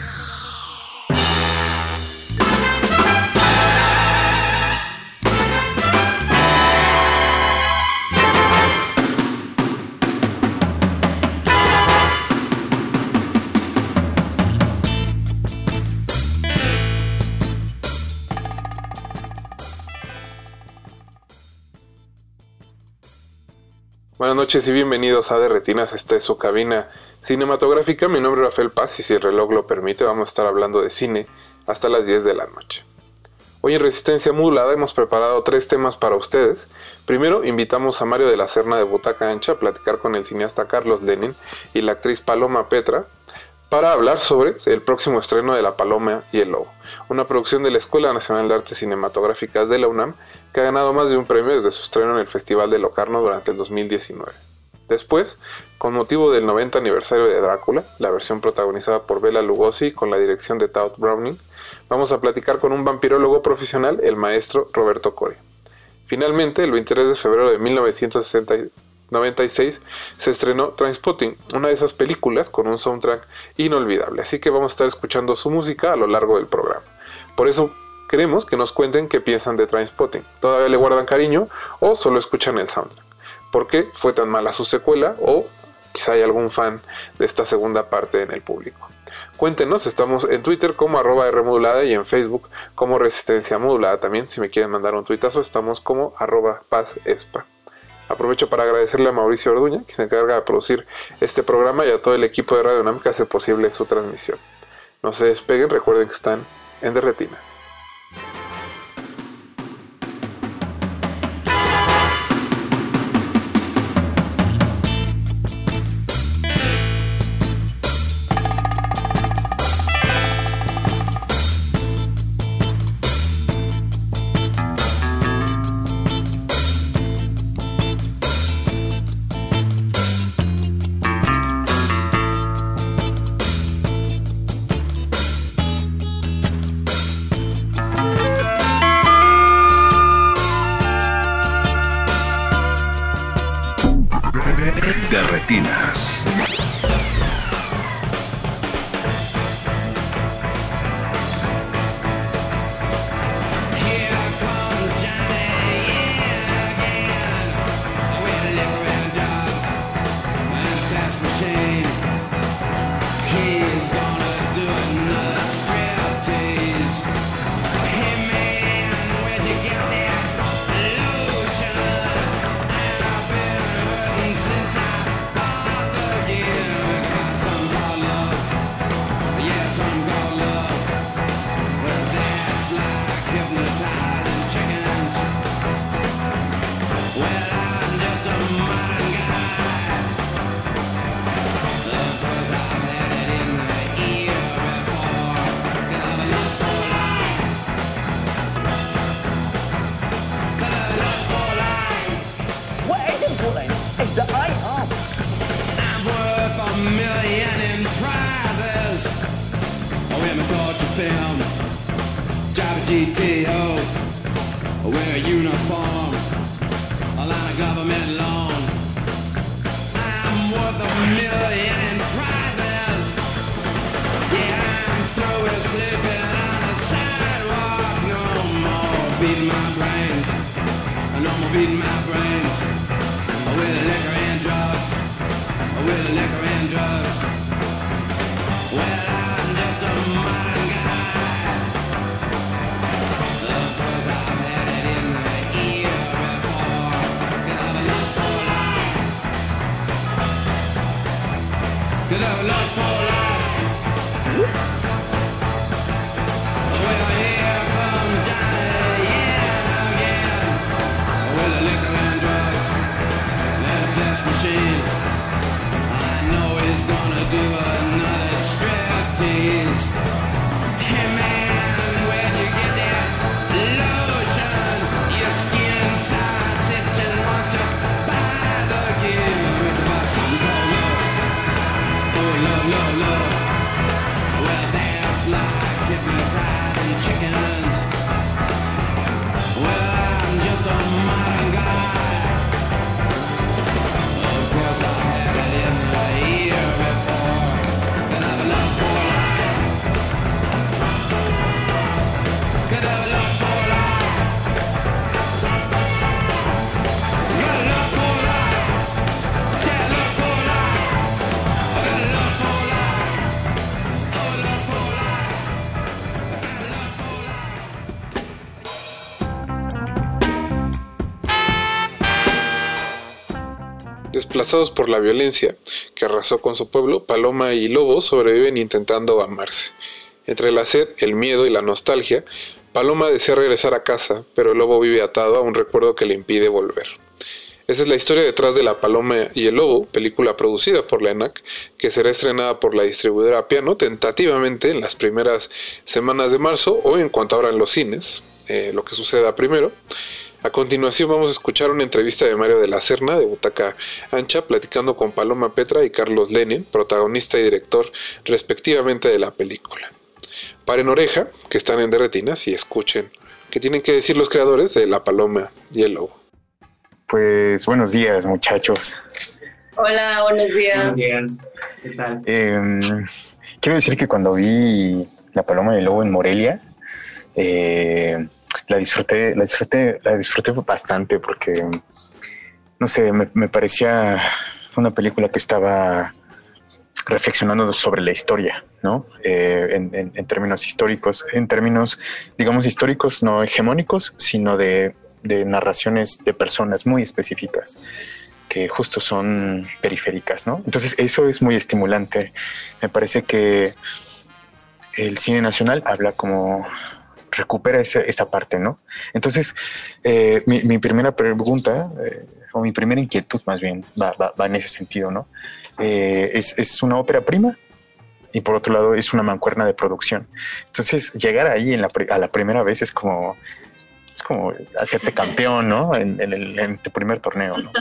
Buenas noches y bienvenidos a De Retinas, esta es su cabina cinematográfica. Mi nombre es Rafael Paz y si el reloj lo permite vamos a estar hablando de cine hasta las 10 de la noche. Hoy en Resistencia Modulada hemos preparado tres temas para ustedes. Primero invitamos a Mario de la Serna de Butaca Ancha a platicar con el cineasta Carlos Lenin y la actriz Paloma Petra para hablar sobre el próximo estreno de La Paloma y el Lobo, una producción de la Escuela Nacional de Artes Cinematográficas de la UNAM que ha ganado más de un premio desde su estreno en el Festival de Locarno durante el 2019. Después, con motivo del 90 aniversario de Drácula, la versión protagonizada por Bela Lugosi con la dirección de Todd Browning, vamos a platicar con un vampirólogo profesional, el maestro Roberto Core. Finalmente, el 23 de febrero de 1996 se estrenó Trainspotting, una de esas películas con un soundtrack inolvidable, así que vamos a estar escuchando su música a lo largo del programa. Por eso queremos que nos cuenten qué piensan de Trainspotting. ¿Todavía le guardan cariño o solo escuchan el soundtrack? ¿Por qué fue tan mala su secuela o quizá hay algún fan de esta segunda parte en el público? Cuéntenos, estamos en Twitter como arroba Rmodulada y en Facebook como Resistencia Modulada también. Si me quieren mandar un tuitazo, estamos como arroba Paz Espa. Aprovecho para agradecerle a Mauricio Orduña, que se encarga de producir este programa, y a todo el equipo de Radio Nam que hace posible su transmisión. No se despeguen, recuerden que están en Derretina. Por la violencia que arrasó con su pueblo, Paloma y Lobo sobreviven intentando amarse. Entre la sed, el miedo y la nostalgia, Paloma desea regresar a casa, pero el lobo vive atado a un recuerdo que le impide volver. Esa es la historia detrás de La Paloma y el Lobo, película producida por la ENAC, que será estrenada por la distribuidora Piano tentativamente en las primeras semanas de marzo o en cuanto abran los cines, eh, lo que suceda primero. A continuación vamos a escuchar una entrevista de Mario de la Serna de Butaca Ancha platicando con Paloma Petra y Carlos Lenin, protagonista y director respectivamente de la película. Paren oreja, que están en derretinas y escuchen qué tienen que decir los creadores de La Paloma y el Lobo. Pues buenos días, muchachos. Hola, buenos días. Buenos días. ¿Qué tal? Eh, quiero decir que cuando vi La Paloma y el Lobo en Morelia, eh, la disfruté, la disfruté, la disfruté bastante porque, no sé, me, me parecía una película que estaba reflexionando sobre la historia, ¿no? Eh, en, en- en términos históricos, en términos, digamos, históricos no hegemónicos, sino de, de narraciones de personas muy específicas que justo son periféricas, ¿no? Entonces eso es muy estimulante. Me parece que el cine nacional habla como recupera esa, esa parte, ¿no? Entonces, eh, mi, mi primera pregunta, eh, o mi primera inquietud más bien, va, va- va en ese sentido, ¿no? Eh, es, es una ópera prima y por otro lado es una mancuerna de producción. Entonces, llegar ahí en la, a la primera vez es como, es como hacerte campeón, ¿no? En, en el, en tu primer torneo, ¿no?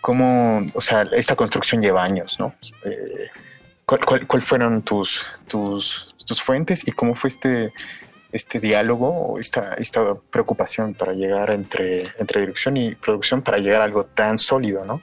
¿Cómo, o sea, esta construcción lleva años, ¿no? Eh, ¿cuál, cuál, cuál fueron tus, tus, tus fuentes y cómo fue este, este diálogo o esta, esta preocupación para llegar entre, entre dirección y producción para llegar a algo tan sólido, ¿no?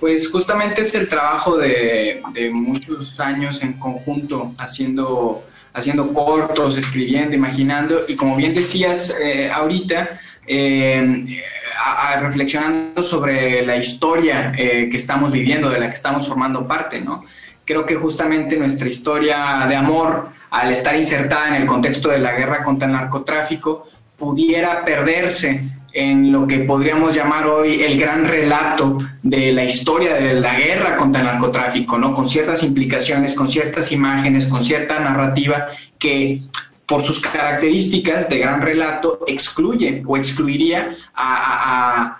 Pues justamente es el trabajo de, de muchos años en conjunto, haciendo, haciendo cortos, escribiendo, imaginando, y como bien decías eh, ahorita, eh, a- reflexionando sobre la historia eh, que estamos viviendo, de la que estamos formando parte, ¿no? Creo que justamente nuestra historia de amor, al estar insertada en el contexto de la guerra contra el narcotráfico, pudiera perderse en lo que podríamos llamar hoy el gran relato de la historia de la guerra contra el narcotráfico, ¿no? Con ciertas implicaciones, con ciertas imágenes, con cierta narrativa que por sus características de gran relato excluye o excluiría a,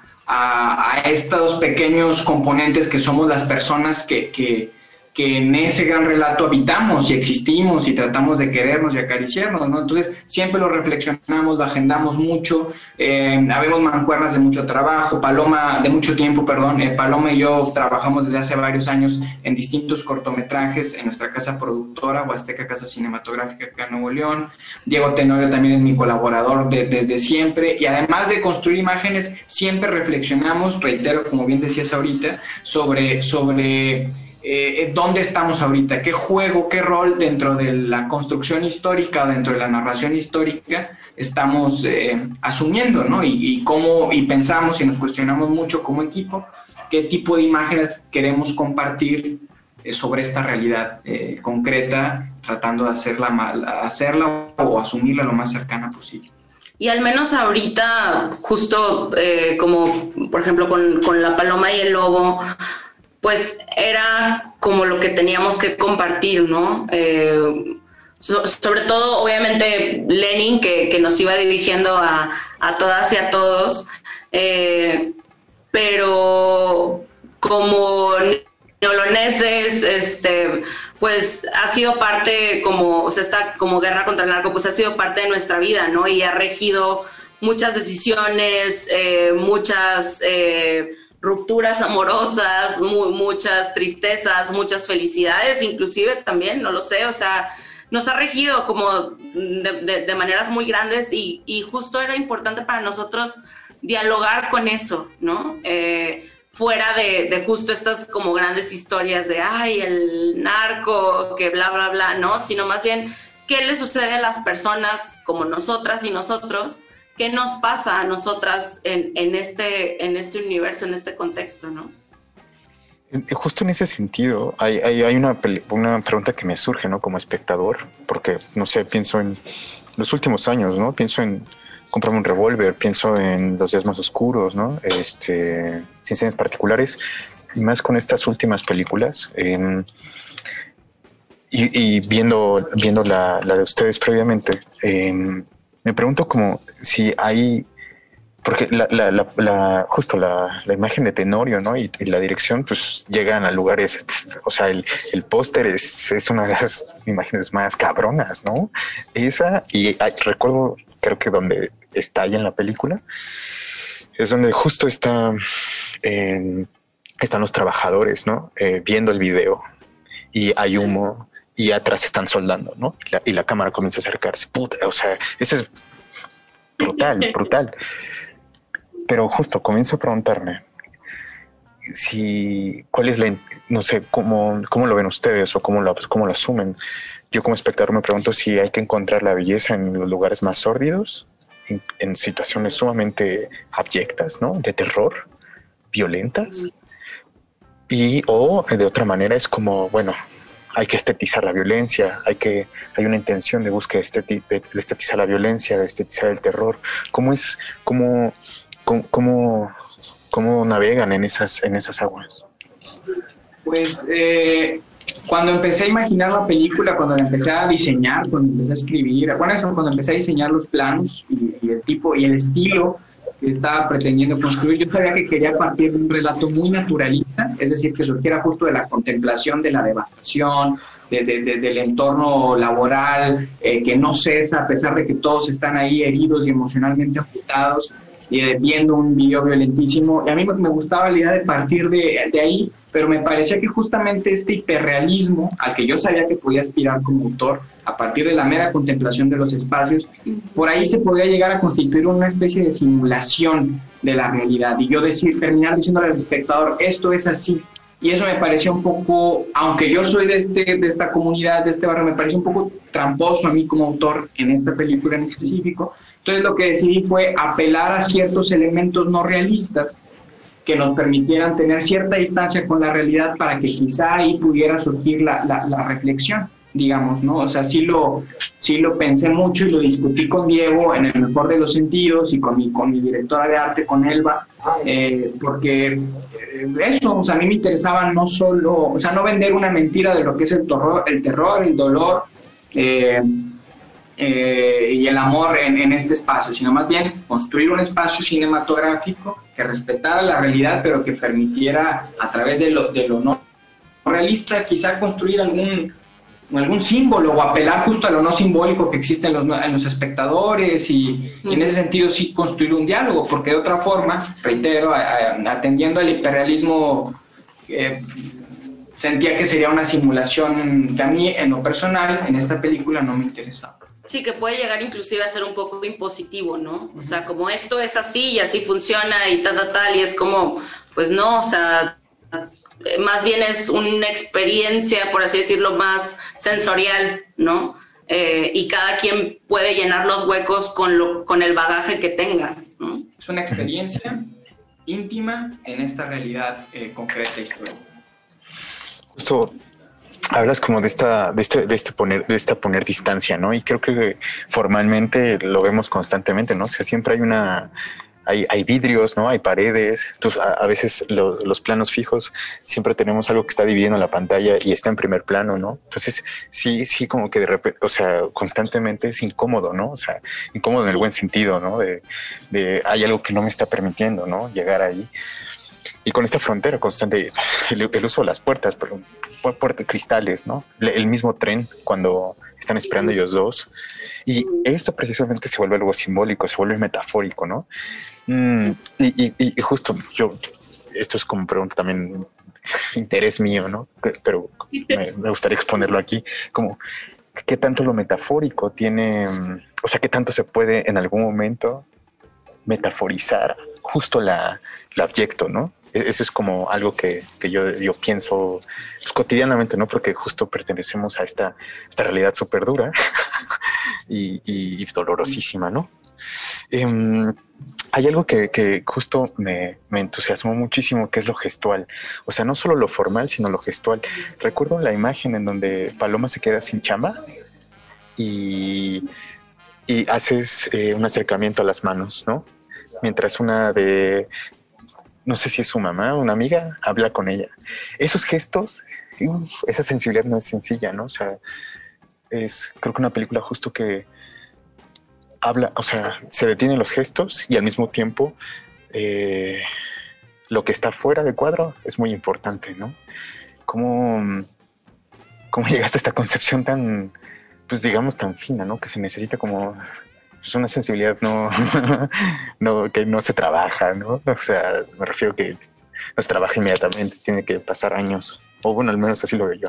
estos pequeños componentes que somos las personas que- que en ese gran relato habitamos y existimos y tratamos de querernos y acariciarnos, ¿no? Entonces siempre lo reflexionamos, lo agendamos mucho, eh, habemos mancuernas de mucho trabajo, Paloma, de mucho tiempo, perdón, eh, Paloma y yo trabajamos desde hace varios años en distintos cortometrajes en nuestra casa productora, Huasteca Casa Cinematográfica acá en Nuevo León, Diego Tenorio también es mi colaborador de- desde siempre y además de construir imágenes, siempre reflexionamos, reitero, como bien decías ahorita, sobre, sobre eh, dónde estamos ahorita, qué juego, qué rol dentro de la construcción histórica dentro de la narración histórica estamos eh, asumiendo, ¿no? Y, y cómo, y pensamos y nos cuestionamos mucho como equipo qué tipo de imágenes queremos compartir eh, sobre esta realidad eh, concreta, tratando de hacerla, hacerla o asumirla lo más cercana posible. Y al menos ahorita, justo eh, como por ejemplo con, con la paloma y el lobo, pues era como lo que teníamos que compartir, ¿no? Eh, so- sobre todo, obviamente, Lenin, que, nos iba dirigiendo a, a todas y a todos, eh, pero como neoloneses, este, pues ha sido parte como, o sea, esta como guerra contra el narco, pues ha sido parte de nuestra vida, ¿no? Y ha regido muchas decisiones, eh, muchas rupturas amorosas, mu- muchas tristezas, muchas felicidades, inclusive también, no lo sé, o sea, nos ha regido como de maneras muy grandes y, y justo era importante para nosotros dialogar con eso, ¿no? Eh, fuera de, de justo estas como grandes historias de, ay, el narco, que bla, bla, bla, ¿no? Sino más bien, ¿qué le sucede a las personas como nosotras y nosotros? ¿Qué nos pasa a nosotras este, en este universo, en este contexto, ¿no? Eh, Justo en ese sentido, hay, una, pregunta que me surge, ¿no? Como espectador, porque, no sé, pienso en los últimos años, ¿no? Pienso en cómprame un revólver, pienso en los días más oscuros, ¿no? Este, sin escenas particulares, y más con estas últimas películas. em, y, viendo, viendo la, la de ustedes previamente, em, me pregunto como si hay, porque la, la, la, la- justo la, imagen de Tenorio, ¿no? Y, la dirección, pues llegan a lugares, o sea, el, el póster es, es una de las imágenes más cabronas, ¿no? Esa, y recuerdo, creo que donde está ahí en la película, es donde justo está, están los trabajadores, ¿no? Eh, viendo el video y hay humo y atrás están soldando, ¿no? Y la, y la cámara comienza a acercarse. Puta, o sea, eso es brutal, brutal. Pero justo comienzo a preguntarme si cuál es la, no sé, cómo, cómo lo ven ustedes o cómo lo, cómo lo asumen. Yo como espectador me pregunto si hay que encontrar la belleza en los lugares más sórdidos, en, en situaciones sumamente abyectas, ¿no? De terror, violentas. Y o de otra manera es como, bueno, hay que estetizar la violencia, hay que hay una intención de búsqueda esteti- de, de estetizar la violencia, de estetizar el terror. ¿Cómo es cómo cómo, cómo, cómo navegan en esas en esas aguas? Pues eh, cuando empecé a imaginar la película, cuando la empecé a diseñar, cuando empecé a escribir, bueno, eso, cuando empecé a diseñar los planos y el tipo y el estilo que estaba pretendiendo construir, yo sabía que quería partir de un relato muy naturalista, es decir, que surgiera justo de la contemplación de la devastación, de- de- del entorno laboral, eh, que no cesa a pesar de que todos están ahí heridos y emocionalmente afectados y eh, viendo un video violentísimo. Y a mí me gustaba la idea de partir de, de ahí, pero me parecía que justamente este hiperrealismo al que yo sabía que podía aspirar como autor, a partir de la mera contemplación de los espacios, por ahí se podía llegar a constituir una especie de simulación de la realidad y yo decir, terminar diciéndole al espectador, esto es así. Y eso me pareció un poco, aunque yo soy de, este, de esta comunidad, de este barrio, me pareció un poco tramposo a mí como autor en esta película en específico. Entonces lo que decidí fue apelar a ciertos elementos no realistas que nos permitieran tener cierta distancia con la realidad para que quizá ahí pudiera surgir la, la, reflexión, digamos, ¿no? O sea, sí lo, sí lo pensé mucho y lo discutí con Diego en el mejor de los sentidos y con mi, con mi directora de arte, con Elba, eh, porque eh, eso, o sea, a mí me interesaba no solo, o sea, no vender una mentira de lo que es el terror, el, terror, el dolor, eh, eh, y el amor en, este espacio, sino más bien construir un espacio cinematográfico que respetara la realidad, pero que permitiera a través de lo, de lo no realista quizá construir algún, algún símbolo o apelar justo a lo no simbólico que existe en los, en los espectadores y, en ese sentido sí construir un diálogo, porque de otra forma, reitero, a- a- atendiendo al hiperrealismo, eh, sentía que sería una simulación que a mí en lo personal en esta película no me interesaba. Sí, que puede llegar inclusive a ser un poco impositivo, ¿no? O sea, como esto es así y así funciona y tal, tal, tal, y es como, pues no, o sea, eh, más bien es una experiencia, por así decirlo, más sensorial, ¿no? Eh, y cada quien puede llenar los huecos con, lo, con el bagaje que tenga, ¿no? Es una experiencia íntima en esta realidad eh, concreta histórica. Justo hablas como de esta, de este, de este poner, de esta poner distancia, ¿no? Y creo que formalmente lo vemos constantemente, ¿no? O sea, siempre hay una, hay, hay vidrios, ¿no? Hay paredes. Entonces, a, veces lo- los planos fijos siempre tenemos algo que está dividiendo la pantalla y está en primer plano, ¿no? Entonces, sí, sí, como que de repente, o sea, constantemente es incómodo, ¿no? O sea, incómodo en el buen sentido, ¿no? De, hay algo que no me está permitiendo, ¿no? Llegar ahí. Y con esta frontera constante, el, uso de las puertas, pu- puertas cristales, ¿no? El mismo tren cuando están esperando ellos dos. Y esto precisamente se vuelve algo simbólico, se vuelve metafórico, ¿no? Mm, y, y- y justo yo, esto es como pregunta también, interés mío, ¿no? Pero me, me gustaría exponerlo aquí, como, ¿qué tanto lo metafórico tiene, mm, o sea, qué tanto se puede en algún momento metaforizar justo la, el abyecto, ¿no? E- Eso es como algo que, que yo, yo pienso pues, cotidianamente, ¿no? Porque justo pertenecemos a esta, esta realidad súper dura y, dolorosísima, ¿no? Em, hay algo que, que justo me, me entusiasmó muchísimo, que es lo gestual. O sea, no solo lo formal, sino lo gestual. Recuerdo la imagen en donde Paloma se queda sin chamba y y haces eh, un acercamiento a las manos, ¿no? Mientras una de, no sé si es su mamá una amiga, habla con ella. Esos gestos, esa sensibilidad no es sencilla, ¿no? O sea, es creo que una película justo que habla, o sea, se detienen los gestos y al mismo tiempo eh, lo que está fuera de cuadro es muy importante, ¿no? ¿Cómo, cómo llegaste a esta concepción tan, pues digamos, tan fina, ¿no? Que se necesita como pues, una sensibilidad no, no, que no se trabaja, ¿no? O sea, me refiero que no se trabaja inmediatamente, tiene que pasar años. O bueno, al menos así lo veo yo.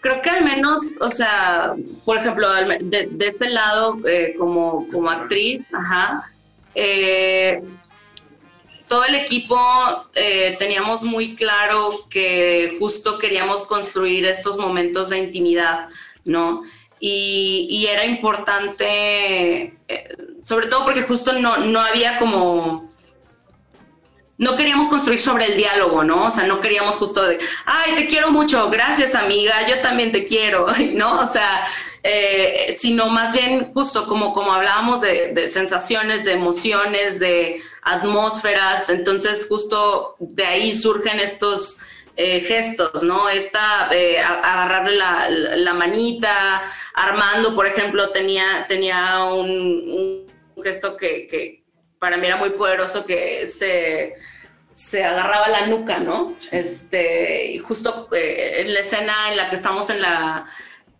Creo que al menos, o sea, por ejemplo, de este lado, eh, como, como actriz, ajá, eh, todo el equipo eh, teníamos muy claro que justo queríamos construir estos momentos de intimidad, ¿no? Y, y era importante, eh, sobre todo porque justo no, no había como no queríamos construir sobre el diálogo, ¿no? O sea, no queríamos justo de, ay, te quiero mucho, gracias amiga, yo también te quiero, ¿no? O sea, eh, sino más bien justo como, como hablábamos de, de sensaciones, de emociones, de atmósferas, entonces justo de ahí surgen estos eh, gestos, ¿no? Esta, eh, agarrarle la, manita, Armando, por ejemplo, tenía, tenía un, gesto que, para mí era muy poderoso que se, se agarraba la nuca, ¿no? Este, y justo eh, en la escena en la que estamos en la,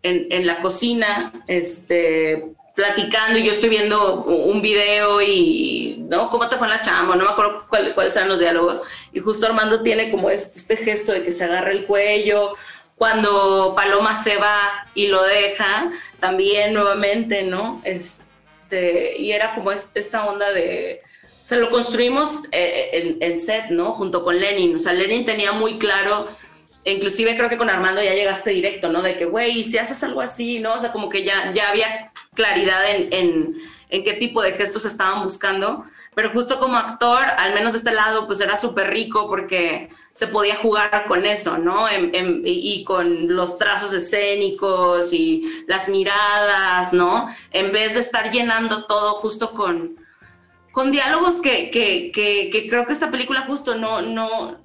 en la cocina, este, platicando y yo estoy viendo un video y, ¿no? ¿Cómo te fue en la chamba? No me acuerdo cuál- cuáles eran los diálogos. Y justo Armando tiene como este, este gesto de que se agarra el cuello. Cuando Paloma se va y lo deja, también nuevamente, ¿no? Este, y era como es- esta onda de... O sea, lo construimos eh, en, en set, ¿no? Junto con Lenin. O sea, Lenin tenía muy claro inclusive creo que con Armando ya llegaste directo, ¿no? De que, güey, si haces algo así, ¿no? O sea, como que ya, ya había claridad en, en, qué tipo de gestos estaban buscando. Pero justo como actor, al menos de este lado, pues era súper rico porque se podía jugar con eso, ¿no? Y con los trazos escénicos y las miradas, ¿no? En vez de estar llenando todo justo con, con diálogos que, que, que, que creo que esta película justo no, no,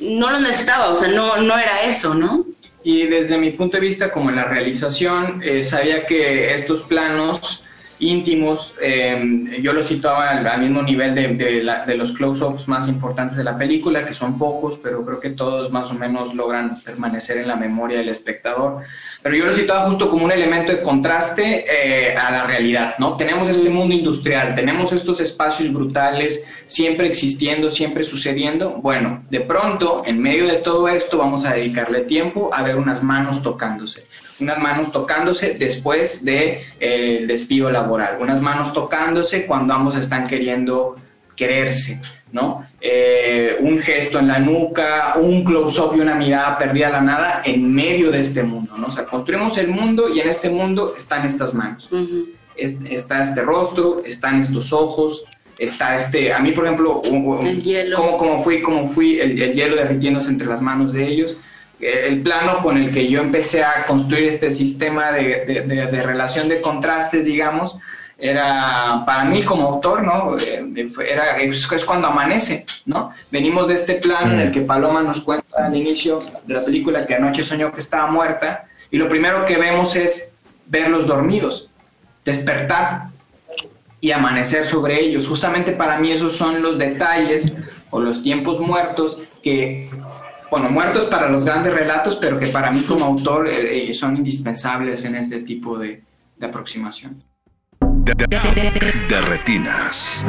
no lo necesitaba, o sea, no, no era eso, ¿no? Y desde mi punto de vista, como en la realización, eh, sabía que estos planos íntimos, eh, yo los situaba al, mismo nivel de, de la- de los close-ups más importantes de la película, que son pocos, pero creo que todos más o menos logran permanecer en la memoria del espectador. Pero yo lo situaba justo como un elemento de contraste eh, a la realidad, ¿no? Tenemos este mundo industrial, tenemos estos espacios brutales, siempre existiendo, siempre sucediendo. Bueno, de pronto, en medio de todo esto, vamos a dedicarle tiempo a ver unas manos tocándose. Unas manos tocándose después del de, eh, el despido laboral. Unas manos tocándose cuando ambos están queriendo quererse, ¿no? Eh, un gesto en la nuca, un close-up y una mirada perdida a la nada en medio de este mundo, ¿no? O sea, construimos el mundo y en este mundo están estas manos. Es- está este rostro, están estos ojos, está este, a mí por ejemplo, un- un- El hielo. Como, como fui, como fui el, el hielo derritiéndose entre las manos de ellos, Eh, el plano con el que yo empecé a construir este sistema de, de- de- de relación de contrastes, digamos, era para mí como autor, ¿no? Eh, era, es, es cuando amanece, ¿no? Venimos de este plano en el que Paloma nos cuenta al inicio de la película que anoche soñó que estaba muerta y lo primero que vemos es verlos dormidos, despertar y amanecer sobre ellos. Justamente para mí esos son los detalles o los tiempos muertos que, bueno, muertos para los grandes relatos, pero que para mí como autor eh, eh, son indispensables en este tipo de, de aproximación. De retinas.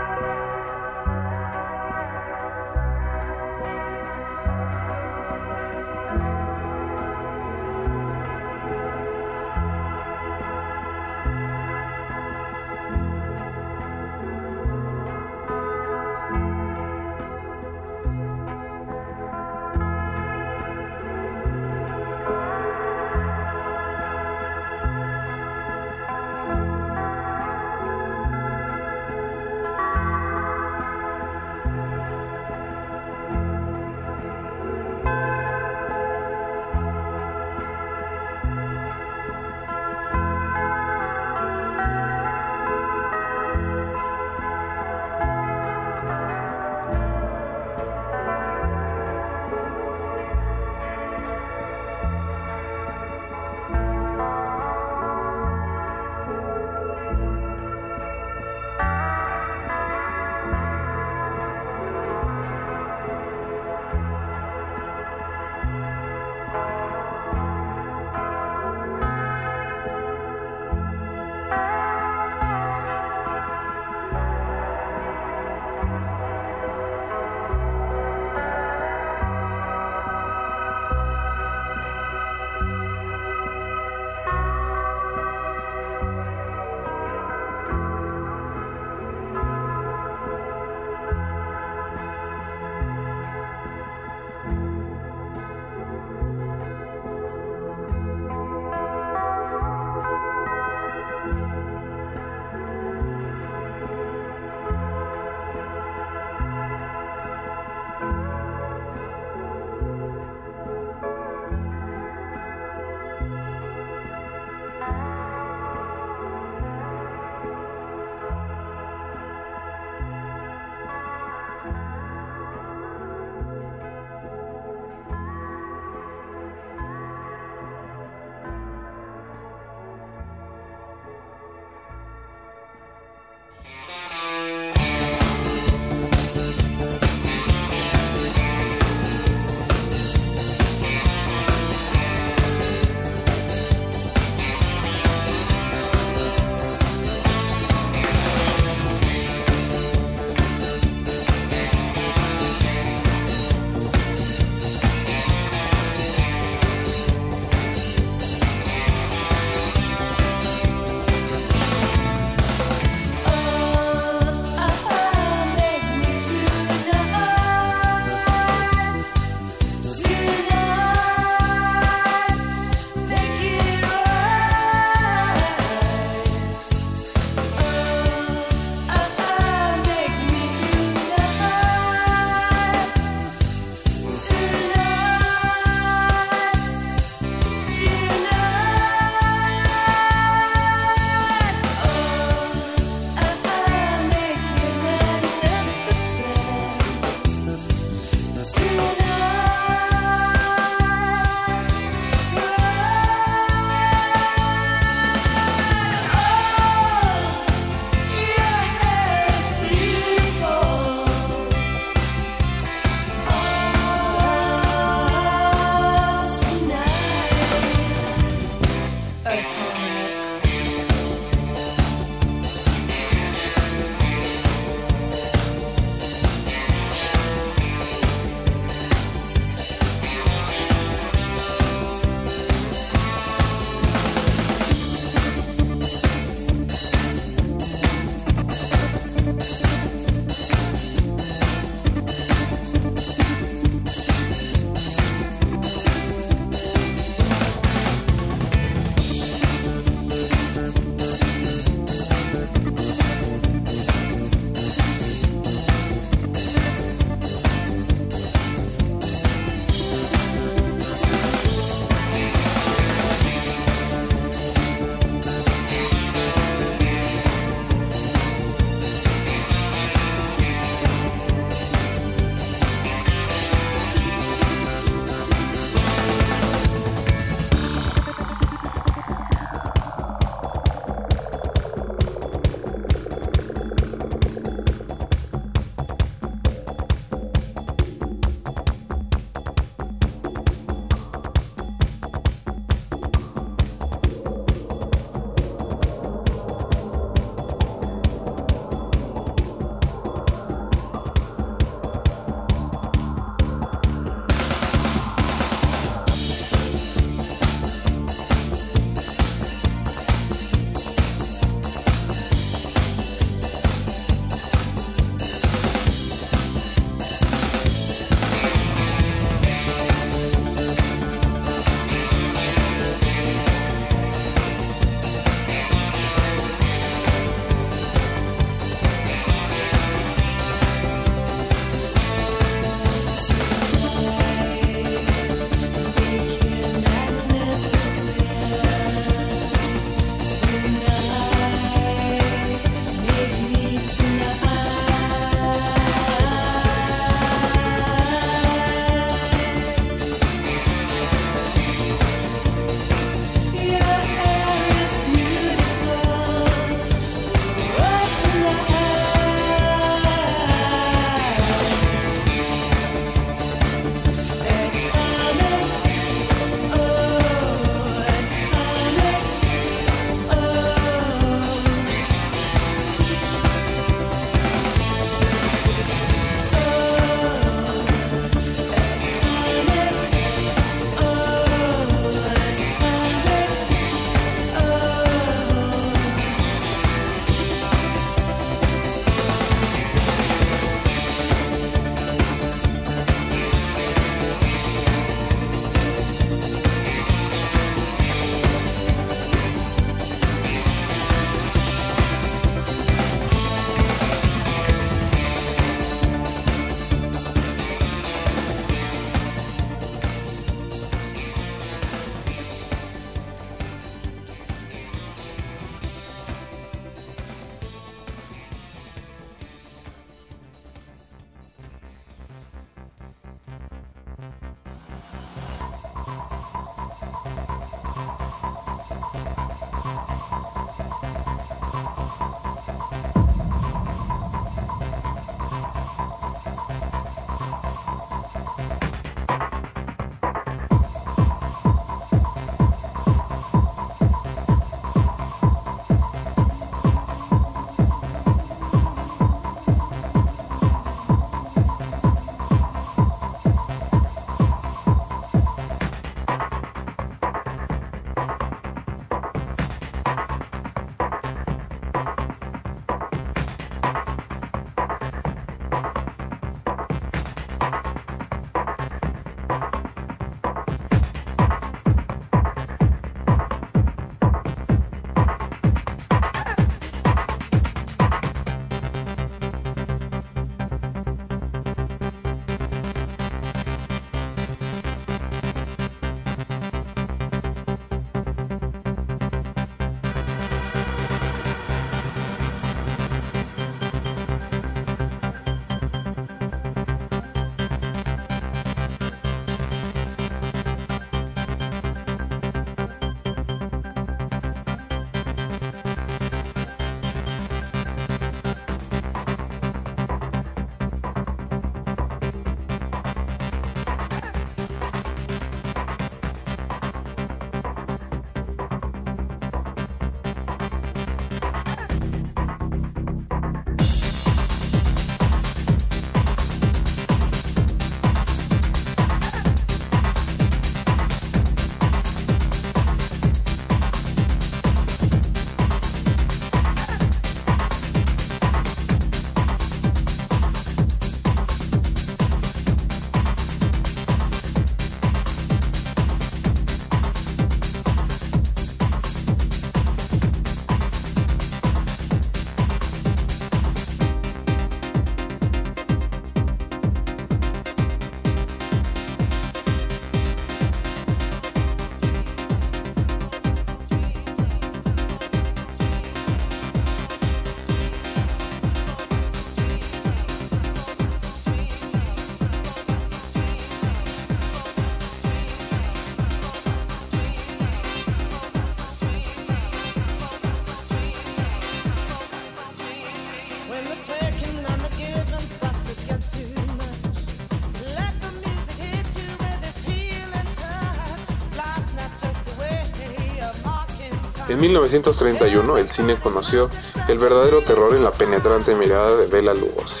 En 1931 el cine conoció el verdadero terror en la penetrante mirada de Bela Lugosi,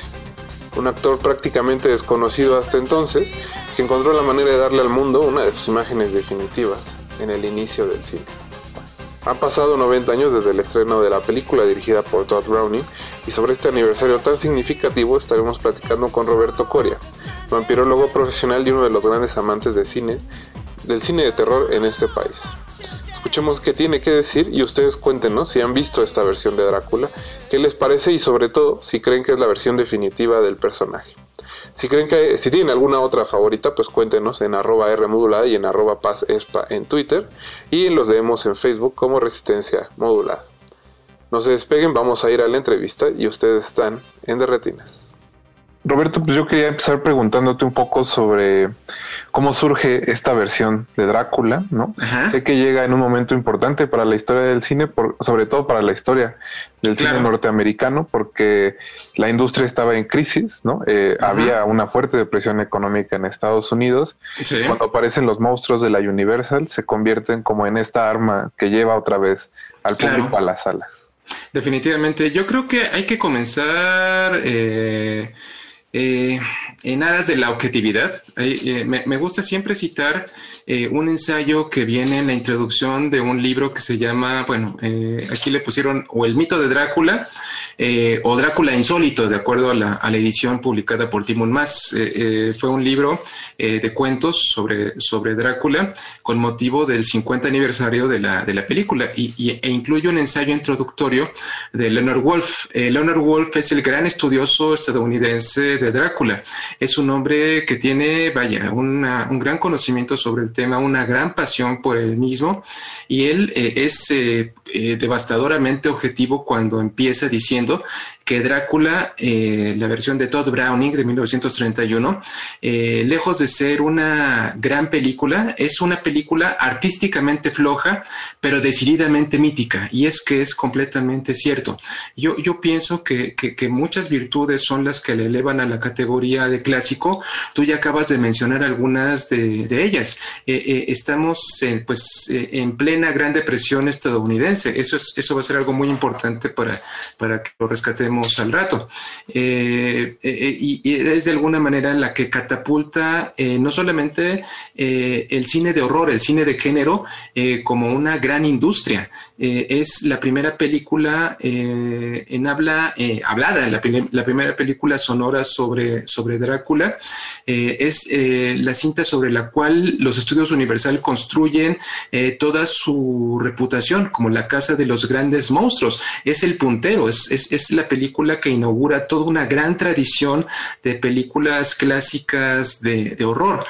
un actor prácticamente desconocido hasta entonces que encontró la manera de darle al mundo una de sus imágenes definitivas en el inicio del cine. Han pasado 90 años desde el estreno de la película dirigida por Todd Browning y sobre este aniversario tan significativo estaremos platicando con Roberto Coria, vampirólogo profesional y uno de los grandes amantes de cine, del cine de terror en este país. Qué tiene que decir y ustedes cuéntenos si han visto esta versión de Drácula, qué les parece y sobre todo si creen que es la versión definitiva del personaje. Si creen que si tienen alguna otra favorita, pues cuéntenos en arroba Rmodulada y en arroba Paz Espa en Twitter y los leemos en Facebook como Resistencia Modulada. No se despeguen, vamos a ir a la entrevista y ustedes están en Derretinas. Roberto, pues yo quería empezar preguntándote un poco sobre cómo surge esta versión de Drácula, ¿no? Sé que llega en un momento importante para la historia del cine, por, sobre todo para la historia del cine norteamericano, porque la industria estaba en crisis, ¿no? Eh, había una fuerte depresión económica en Estados Unidos. Sí. Cuando aparecen los monstruos de la Universal, se convierten como en esta arma que lleva otra vez al Claro. público a las salas. Definitivamente. Yo creo que hay que comenzar eh, eh, en aras de la objetividad. Eh, eh, me, gusta siempre citar eh, un ensayo que viene en la introducción de un libro que se llama, bueno, eh, aquí le pusieron o el mito de Drácula o Drácula insólito, de acuerdo a la, edición publicada por Timon Mas. Fue un libro de cuentos sobre, sobre Drácula con motivo del 50 aniversario de la, de la película y, e incluye un ensayo introductorio de Leonard Wolf. Leonard Wolf es el gran estudioso estadounidense de Drácula. Es un hombre que tiene, vaya, una- un gran conocimiento sobre el tema, una gran pasión por el mismo y él eh, es eh, eh, devastadoramente objetivo cuando empieza diciendo que Drácula, la versión de Todd Browning de 1931, eh, lejos de ser una gran película, es una película artísticamente floja, pero decididamente mítica. Y es que es completamente cierto. Yo, yo pienso que, que- que muchas virtudes son las que le elevan a la categoría de clásico. Tú ya acabas de mencionar algunas de, ellas. Eh, eh, estamos en, pues, eh, en plena Gran Depresión estadounidense. Eso, es, eso va a ser algo muy importante para, para que lo rescatemos al rato. Y, es de alguna manera la que catapulta no solamente el cine de horror, el cine de género, como una gran industria. Es la primera película en habla hablada, la, la primera película sonora sobre, sobre Drácula. Eh, es eh, la cinta sobre la cual los estudios Universal construyen eh, toda su reputación como la casa de los grandes monstruos. Es el puntero, es, es, es la película que inaugura toda una gran tradición de películas clásicas de, de horror.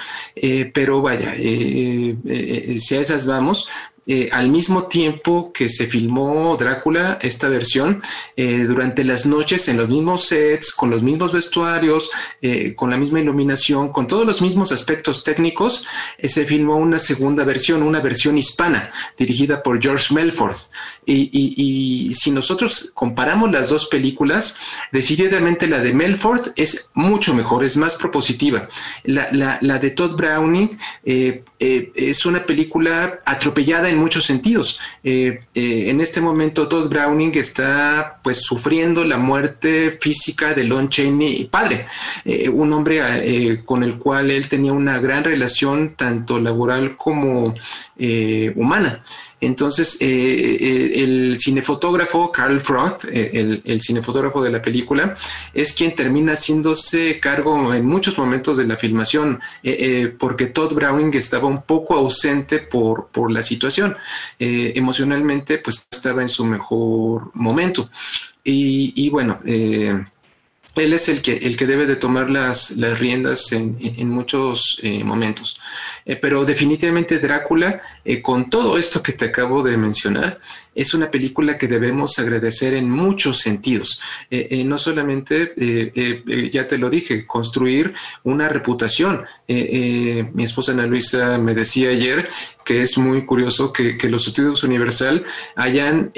Pero vaya, si a esas vamos, eh, al mismo tiempo que se filmó Drácula, esta versión, eh, durante las noches en los mismos sets, con los mismos vestuarios, eh, con la misma iluminación, con todos los mismos aspectos técnicos, se filmó una segunda versión, una versión hispana, dirigida por George Melford. Y, si nosotros comparamos las dos películas, decididamente la de Melford es mucho mejor, es más propositiva. La, la- la de Todd Browning es una película atropellada en muchos sentidos. Eh, eh, en este momento Todd Browning está pues sufriendo la muerte física de Lon Chaney padre, Eh, un hombre con el cual él tenía una gran relación tanto laboral como humana. Entonces, eh, eh, el cinefotógrafo Carl Froth, eh, el, cinefotógrafo de la película, es quien termina haciéndose cargo en muchos momentos de la filmación, porque Todd Browning estaba un poco ausente por, por la situación. Emocionalmente, pues estaba en su mejor momento. Y, bueno, él es el que, el que debe de tomar las, las riendas en, en muchos eh, momentos. Eh, pero definitivamente Drácula, eh, con todo esto que te acabo de mencionar, es una película que debemos agradecer en muchos sentidos. Eh, eh, no solamente, eh, ya te lo dije, construir una reputación. Mi esposa Ana Luisa me decía ayer que es muy curioso que, que los estudios Universal hayan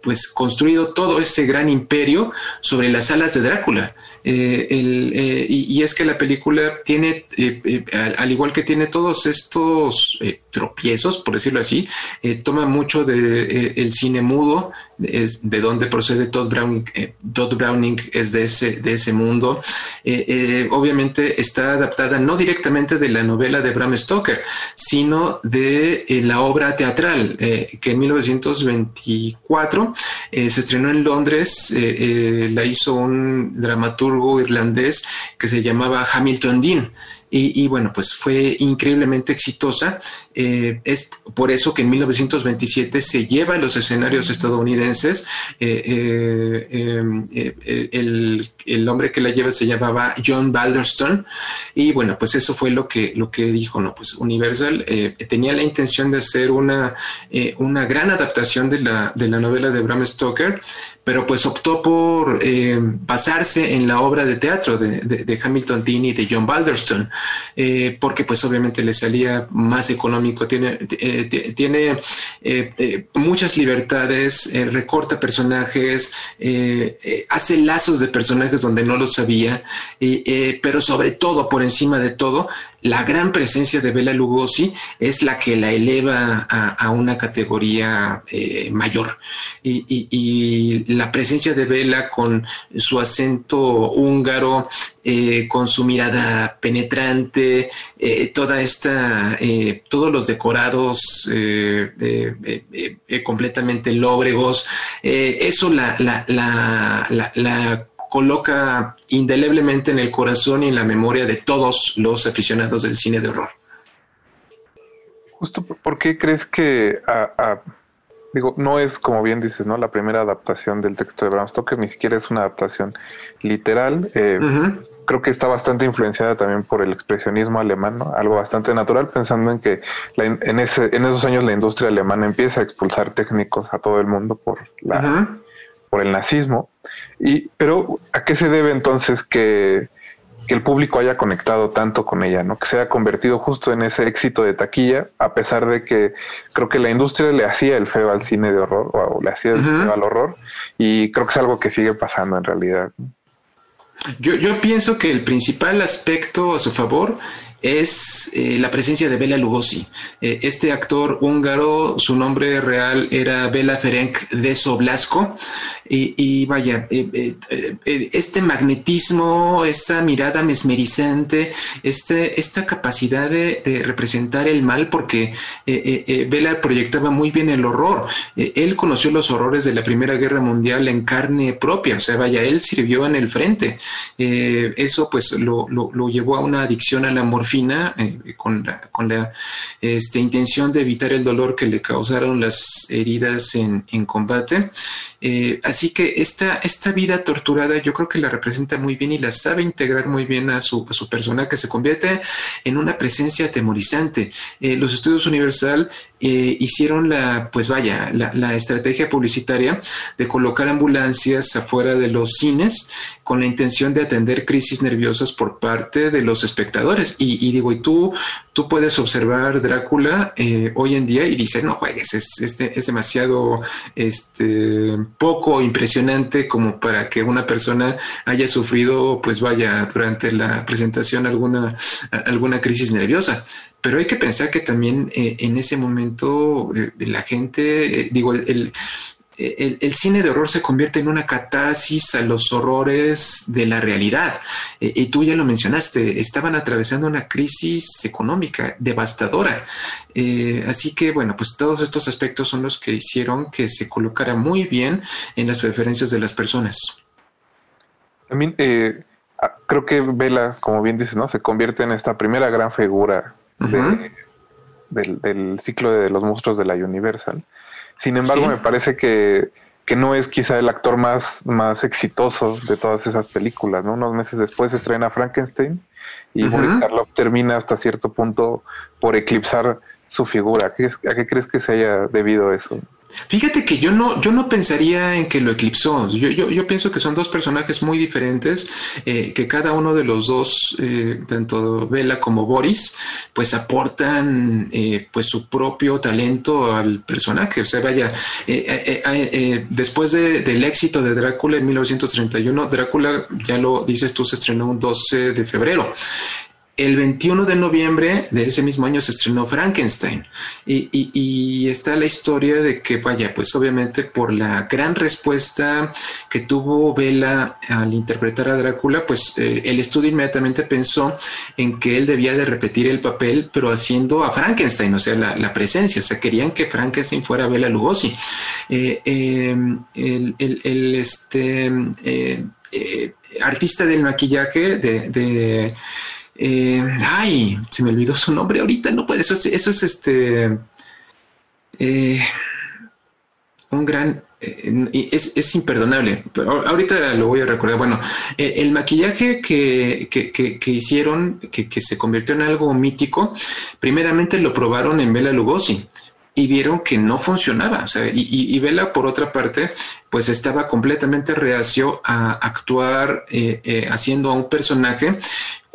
pues construido todo ese gran imperio sobre las alas de Drácula. Eh, el, eh, y, y es que la película tiene, eh, eh, al, al igual que tiene todos estos eh, tropiezos, por decirlo así, eh, toma mucho de, eh, el cine mudo, es de donde procede Todd Browning, eh, Todd Browning es de ese, de ese mundo. Eh, eh, obviamente está adaptada no directamente de la novela de Bram Stoker, sino de la obra teatral que en 1924 eh, se estrenó en Londres, la hizo un dramaturgo irlandés que se llamaba Hamilton Dean. Y, bueno, pues fue increíblemente exitosa. Eh, es por eso que en 1927 se lleva a los escenarios estadounidenses. Eh, eh, el, el hombre que la lleva se llamaba John Balderston. Y bueno, pues eso fue lo que, lo que dijo, ¿no? Pues Universal tenía la intención de hacer una, una gran adaptación de la, de la novela de Bram Stoker, pero pues optó por basarse en la obra de teatro de, de- de Hamilton Dean y de John Balderston, eh, porque pues obviamente le salía más económico, tiene, eh, tiene eh, muchas libertades, recorta personajes, hace lazos de personajes donde no los sabía, pero sobre todo, por encima de todo, la gran presencia de Bela Lugosi es la que la eleva a, una categoría eh, mayor. Y, la presencia de Bela con su acento húngaro, eh, con su mirada penetrante, eh, toda esta, todos los decorados completamente lóbregos, eso la coloca indeleblemente en el corazón y en la memoria de todos los aficionados del cine de horror. Justo, por- ¿por qué crees que, a- a- digo, no es como bien dices, ¿no? La primera adaptación del texto de Bram Stoker, ni siquiera es una adaptación literal. eh, Creo que está bastante influenciada también por el expresionismo alemán, ¿no? Algo bastante natural, pensando en que la en, ese, en esos años la industria alemana empieza a expulsar técnicos a todo el mundo por la, por el nazismo. Y, pero, ¿a qué se debe entonces que, que el público haya conectado tanto con ella, ¿no? Que se haya convertido justo en ese éxito de taquilla, a pesar de que creo que la industria le hacía el feo al cine de horror, o le hacía el feo al horror, y creo que es algo que sigue pasando en realidad. Yo, yo pienso que el principal aspecto a su favor es eh, la presencia de Bela Lugosi. Eh, este actor húngaro, su nombre real era Bela Ferenc de Soblasco. Y, vaya, eh, este magnetismo, esta mirada mesmerizante, este, esta capacidad de, representar el mal, porque Bela proyectaba muy bien el horror. Él conoció los horrores de la Primera Guerra Mundial en carne propia, o sea, vaya, él sirvió en el frente. Eso pues lo, lo- lo llevó a una adicción a la morfina eh, con la, con la este, intención de evitar el dolor que le causaron las heridas en, en combate. Eh, así que esta, esta vida torturada yo creo que la representa muy bien y la sabe integrar muy bien a su, a su persona que se convierte en una presencia atemorizante. Eh, los estudios Universal eh, hicieron la, pues vaya, la, estrategia publicitaria de colocar ambulancias afuera de los cines con la intención de atender crisis nerviosas por parte de los espectadores. Y, digo, y tú, tú puedes observar Drácula eh, hoy en día y dices, no juegues, es, es, es demasiado este, poco impresionante como para que una persona haya sufrido, pues vaya, durante la presentación alguna, alguna crisis nerviosa. Pero hay que pensar que también eh, en ese momento eh, la gente, eh, digo, el- el- el cine de horror se convierte en una catarsis a los horrores de la realidad. Eh, y tú ya lo mencionaste, estaban atravesando una crisis económica devastadora. Eh, así que, bueno, pues todos estos aspectos son los que hicieron que se colocara muy bien en las preferencias de las personas. También eh, creo que Vela, como bien dices, ¿no? Se convierte en esta primera gran figura de- del ciclo de los monstruos de la Universal. Sin embargo, Sí. me parece que, que no es quizá el actor más, más exitoso de todas esas películas, ¿no? Unos meses después se estrena Frankenstein y Ujú. Boris Karloff termina hasta cierto punto por eclipsar su figura. ¿A qué, a qué crees que se haya debido eso? Fíjate que yo no, yo no pensaría en que lo eclipsó. Yo, yo, pienso que son dos personajes muy diferentes, eh, que cada uno de los dos, eh, tanto Bella como Boris, pues aportan eh, pues su propio talento al personaje. O sea, vaya, eh, eh, eh, después de- del éxito de Drácula en 1931, Drácula, ya lo dices tú, se estrenó un 12 de febrero. El 21 de noviembre de ese mismo año se estrenó Frankenstein y, está la historia de que, vaya, pues obviamente por la gran respuesta que tuvo Bela al interpretar a Drácula, pues eh, el estudio inmediatamente pensó en que él debía de repetir el papel, pero haciendo a Frankenstein, o sea, la, presencia, o sea, querían que Frankenstein fuera Bela Lugosi. Eh, eh, el, este, eh, artista del maquillaje de eh, ay, se me olvidó su nombre ahorita, no puede, eso es, eso es este, eh, un gran, eh, es, es imperdonable, pero ahorita lo voy a recordar. Bueno, eh, el maquillaje que, que- que- hicieron, que, se convirtió en algo mítico, primeramente lo probaron en Bela Lugosi y vieron que no funcionaba. O sea, y, y, Bela, por otra parte, pues estaba completamente reacio a actuar haciendo a un personaje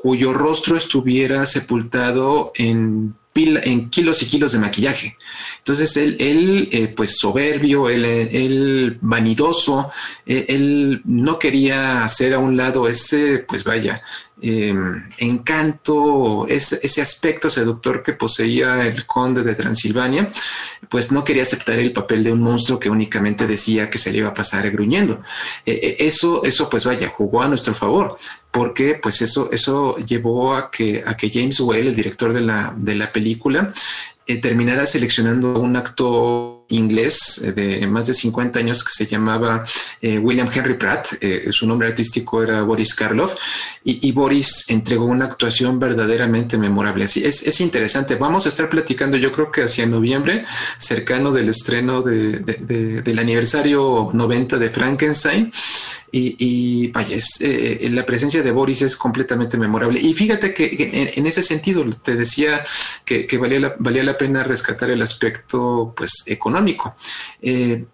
cuyo rostro estuviera sepultado en, kilos y kilos de maquillaje. Entonces él, él eh, pues soberbio, él, él vanidoso, eh, él no quería hacer a un lado ese, pues vaya, eh, encanto, ese, aspecto seductor que poseía el conde de Transilvania, pues no quería aceptar el papel de un monstruo que únicamente decía que se le iba a pasar gruñendo. Eh, eh, eso, eso, pues vaya, jugó a nuestro favor, porque pues eso, eso llevó a que, a que James Whale, el director de la, de la película, eh, terminara seleccionando un actor inglés eh, de más de 50 años que se llamaba eh, William Henry Pratt, eh, su nombre artístico era Boris Karloff, y, Boris entregó una actuación verdaderamente memorable. Así es, es interesante. Vamos a estar platicando, yo creo que hacia noviembre, cercano del estreno de- de- del aniversario 90 de Frankenstein. Y, y, vaya, es, eh, la presencia de Boris es completamente memorable. Y fíjate que, en, ese sentido te decía que, valía, la, valía la pena rescatar el aspecto pues, económico. Eh,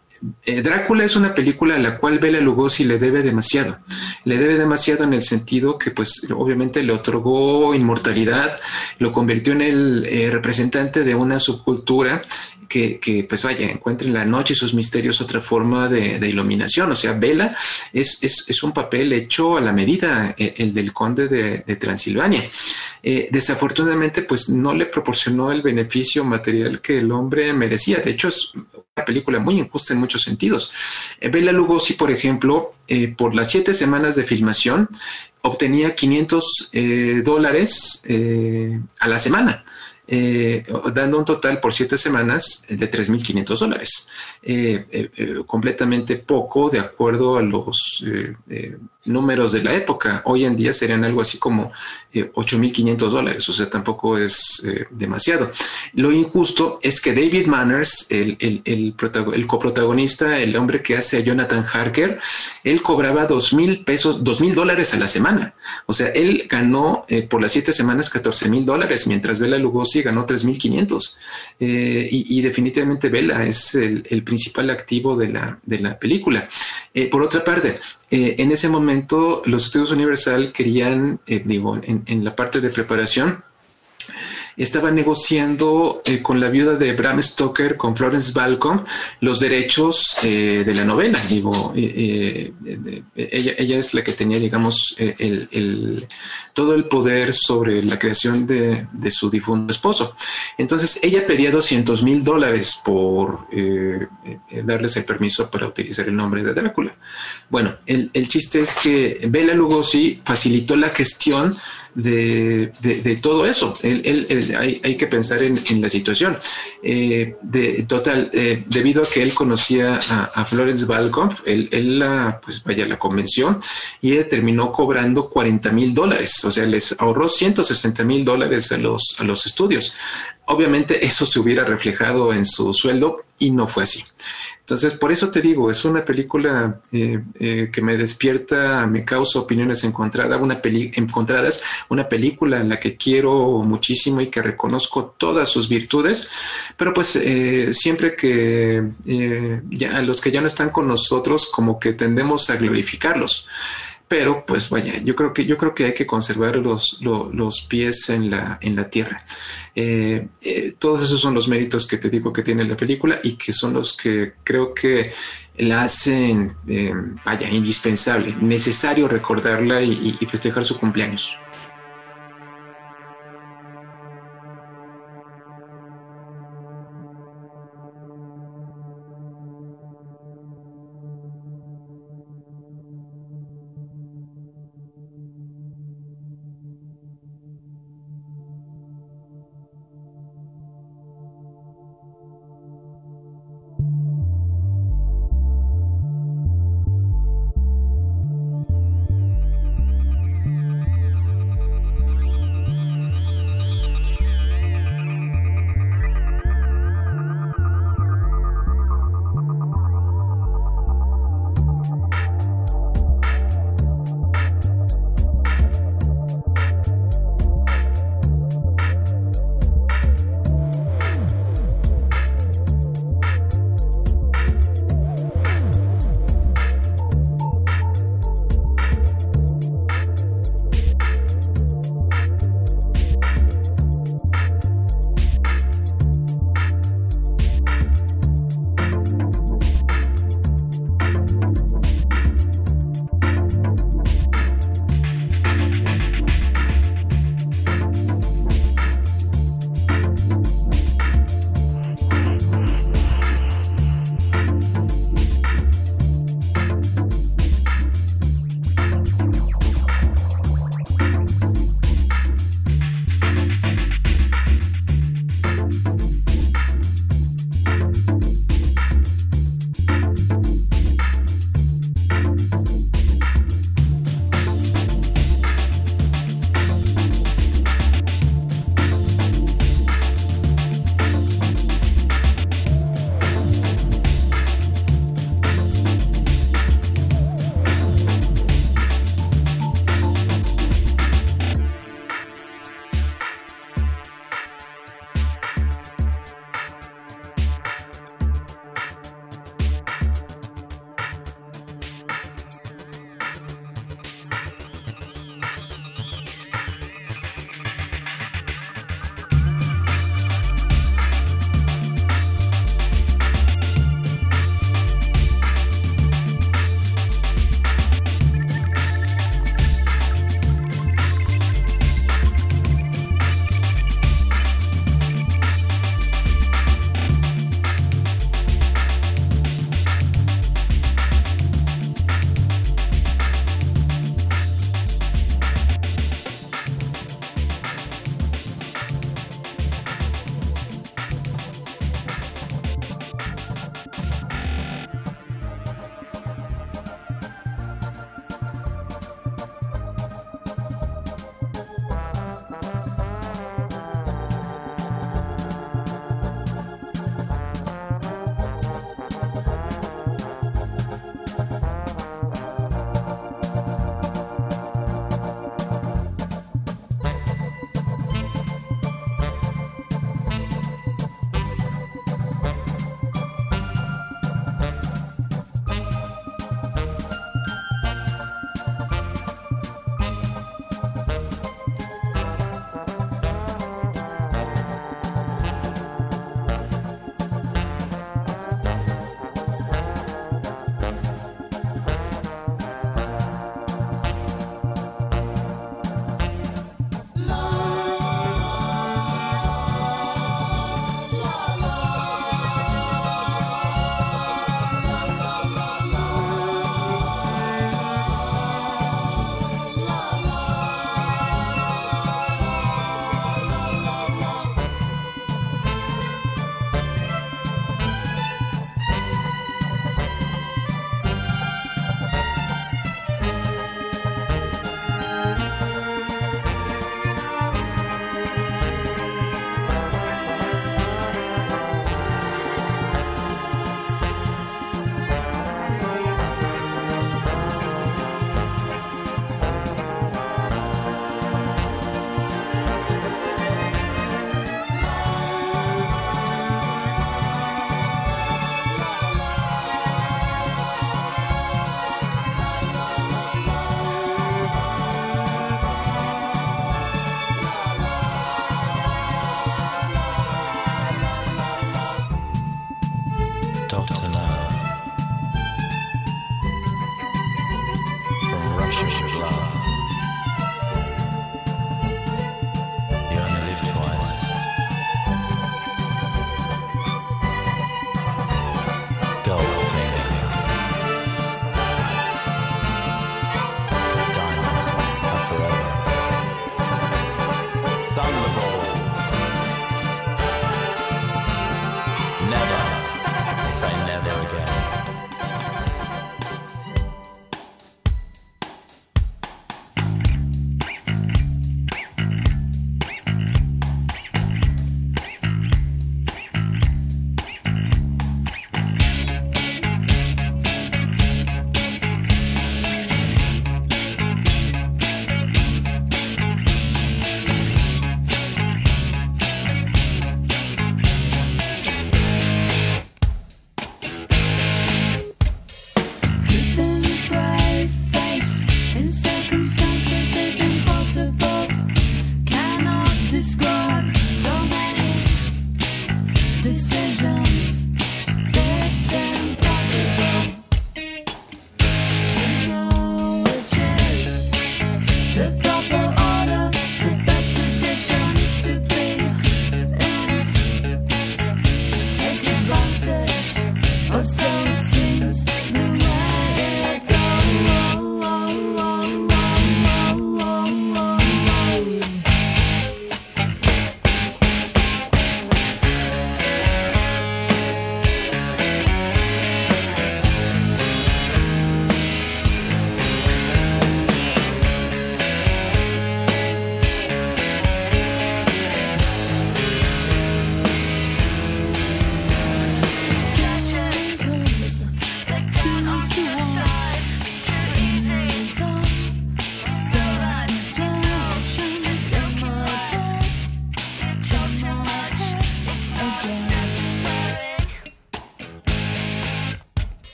eh, Drácula es una película a la cual Bela Lugosi le debe demasiado. Le debe demasiado en el sentido que, pues, obviamente le otorgó inmortalidad, lo convirtió en el eh, representante de una subcultura que, pues vaya, encuentra en la noche y sus misterios otra forma de, iluminación. O sea, Vela es, es, es un papel hecho a la medida, eh, el del conde de, Transilvania. Eh, desafortunadamente, pues no le proporcionó el beneficio material que el hombre merecía. De hecho, es una película muy injusta en muchos sentidos. Eh, Bela Lugosi, por ejemplo, eh, por las siete semanas de filmación, obtenía 500 eh, dólares eh, a la semana. Eh, dando un total por siete semanas de 3.500 dólares. Eh, eh, eh, completamente poco de acuerdo a los eh, eh, números de la época. Hoy en día serían algo así como eh, 8.500 dólares, o sea, tampoco es eh, demasiado. Lo injusto es que David Manners, el, el, el, el coprotagonista, el hombre que hace a Jonathan Harker, él cobraba 2.000 pesos, 2.000 dólares a la semana. O sea, él ganó eh, por las siete semanas 14.000 dólares, mientras Bela Lugosi ganó 3.500. Eh, y, y definitivamente Bela es el, principal activo de la, de la película. Por otra parte, en ese momento los estudios Universal querían, eh, digo, en, en la parte de preparación, estaba negociando eh, con la viuda de Bram Stoker, con Florence Balcom, los derechos eh, de la novela. Digo, eh, ella, es la que tenía, digamos, todo el poder sobre la creación de, su difunto esposo. Entonces, ella pedía 200 mil dólares por darles el permiso para utilizar el nombre de Drácula. Bueno, el, el chiste es que Bela Lugosi facilitó la gestión de, de- todo eso. Hay, hay que pensar en, la situación. Eh, de, total, eh, debido a que él conocía a, a Florence Balcom, él, él la, pues vaya, la convenció y terminó cobrando 40 mil dólares. O sea, les ahorró 160 mil dólares a los, a los estudios. Obviamente eso se hubiera reflejado en su sueldo y no fue así. Entonces, por eso te digo, es una película eh, eh, que me despierta, me causa opiniones encontradas, una peli encontradas, una película en la que quiero muchísimo y que reconozco todas sus virtudes, pero pues eh, siempre que eh, ya los que ya no están con nosotros, como que tendemos a glorificarlos. Pero, pues vaya, yo creo que, yo creo que hay que conservar los, lo- los pies en la, en la tierra. Eh, eh, todos esos son los méritos que te digo que tiene la película y que son los que creo que la hacen, eh, vaya, indispensable, necesario recordarla y festejar su cumpleaños.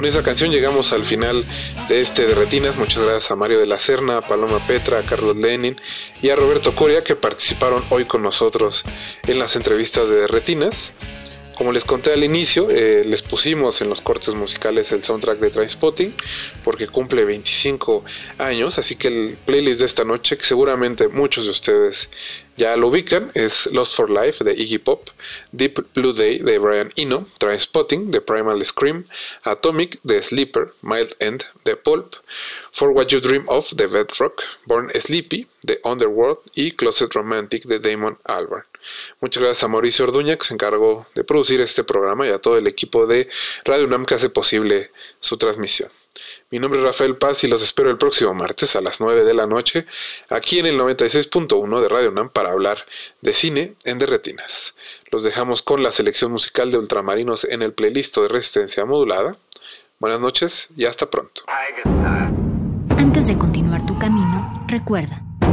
Con esa canción llegamos al final de este de Retinas. Muchas gracias a Mario de la Serna, a Paloma Petra, a Carlos Lenin y a Roberto Coria que participaron hoy con nosotros en las entrevistas de Retinas. Como les conté al inicio, eh, les pusimos en los cortes musicales el soundtrack de Trainspotting porque cumple 25 años, así que el playlist de esta noche, que seguramente muchos de ustedes ya lo ubican, es Lost for Life de Iggy Pop, Deep Blue Day de Brian Eno, Trainspotting de Primal Scream, Atomic de Sleeper, Mild End de Pulp, For What You Dream Of de Bedrock, Born Sleepy de Underworld y Closet Romantic de Damon Albarn. Muchas gracias a Mauricio Orduña que se encargó de producir este programa y a todo el equipo de Radio UNAM que hace posible su transmisión. Mi nombre es Rafael Paz y los espero el próximo martes a las 9 de la noche aquí en el 96.1 de Radio UNAM para hablar de cine en Derretinas. Los dejamos con la selección musical de Ultramarinos en el playlist de Resistencia Modulada. Buenas noches y hasta pronto. Antes de continuar tu camino, recuerda,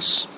Ultramarinos.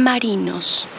Ultramarinos.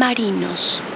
Ultramarinos.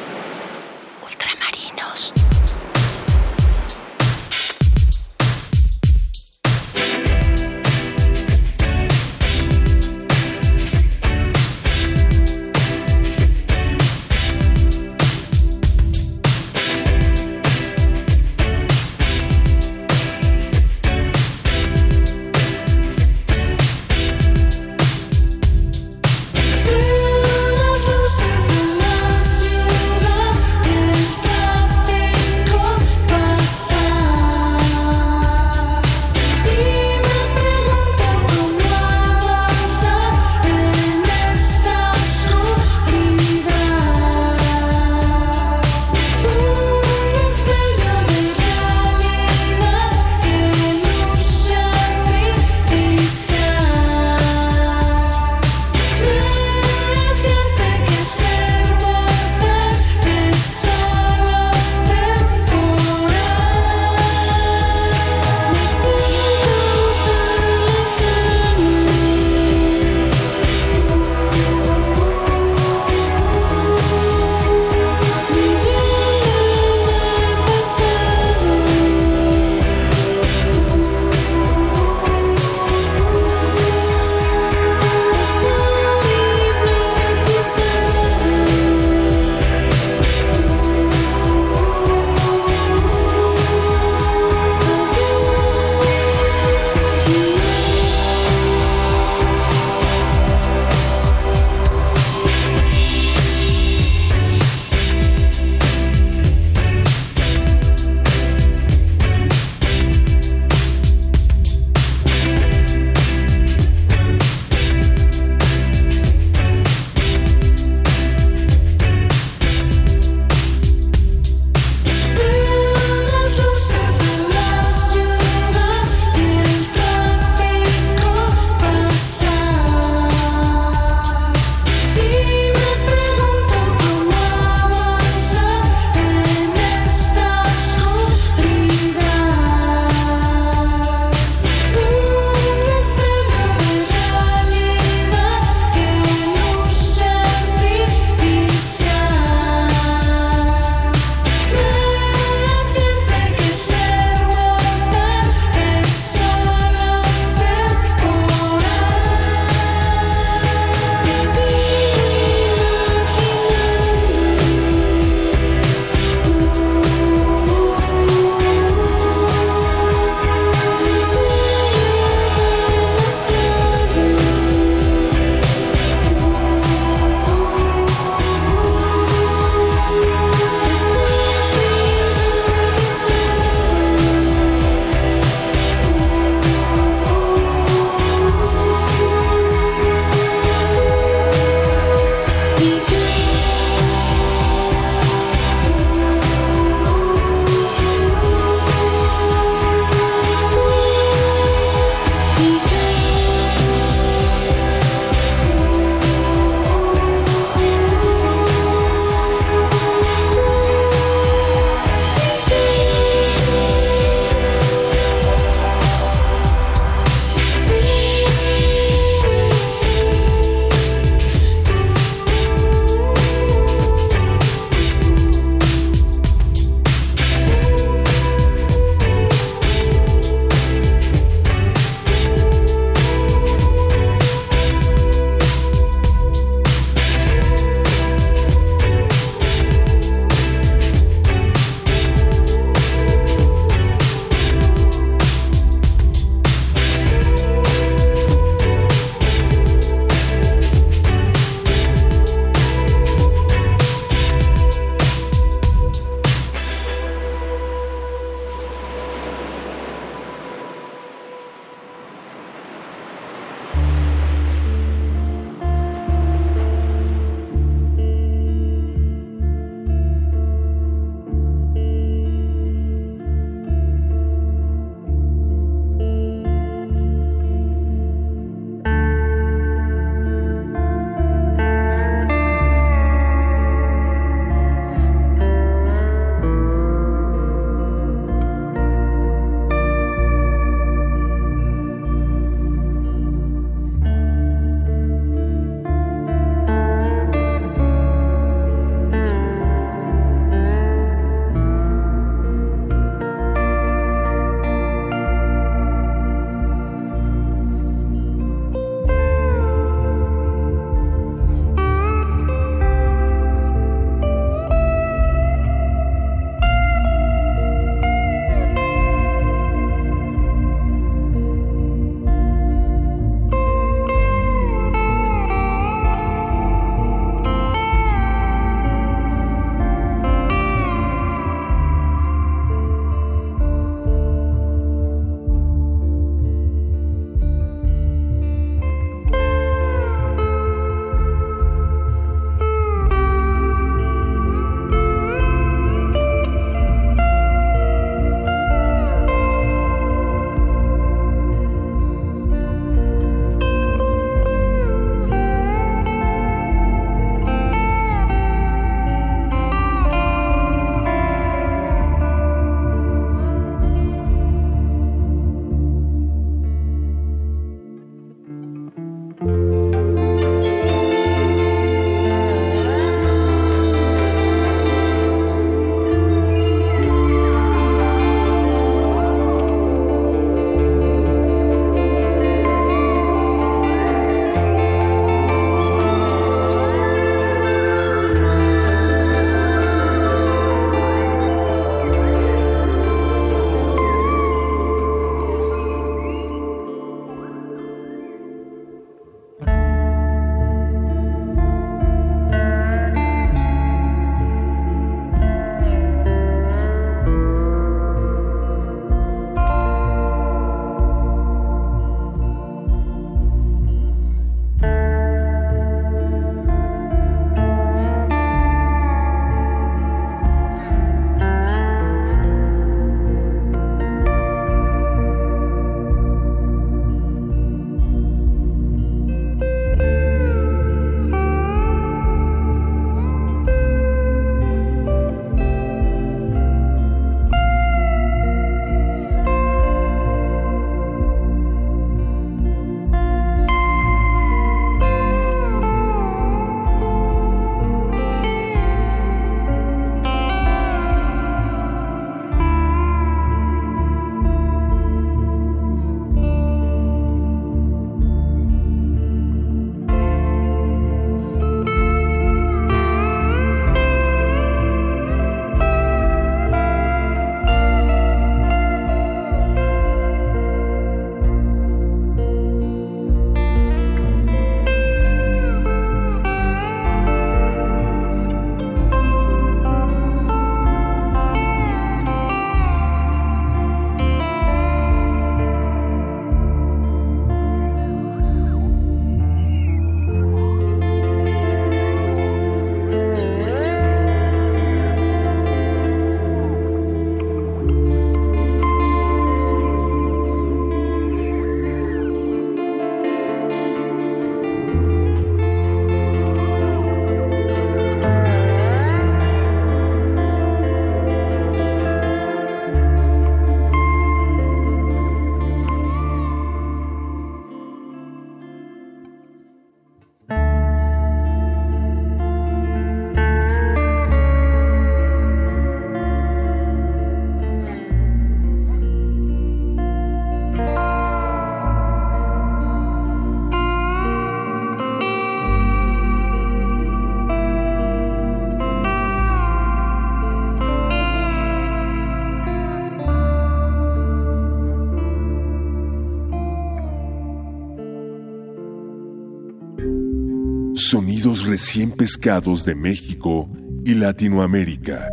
Sonidos recién pescados de México y Latinoamérica.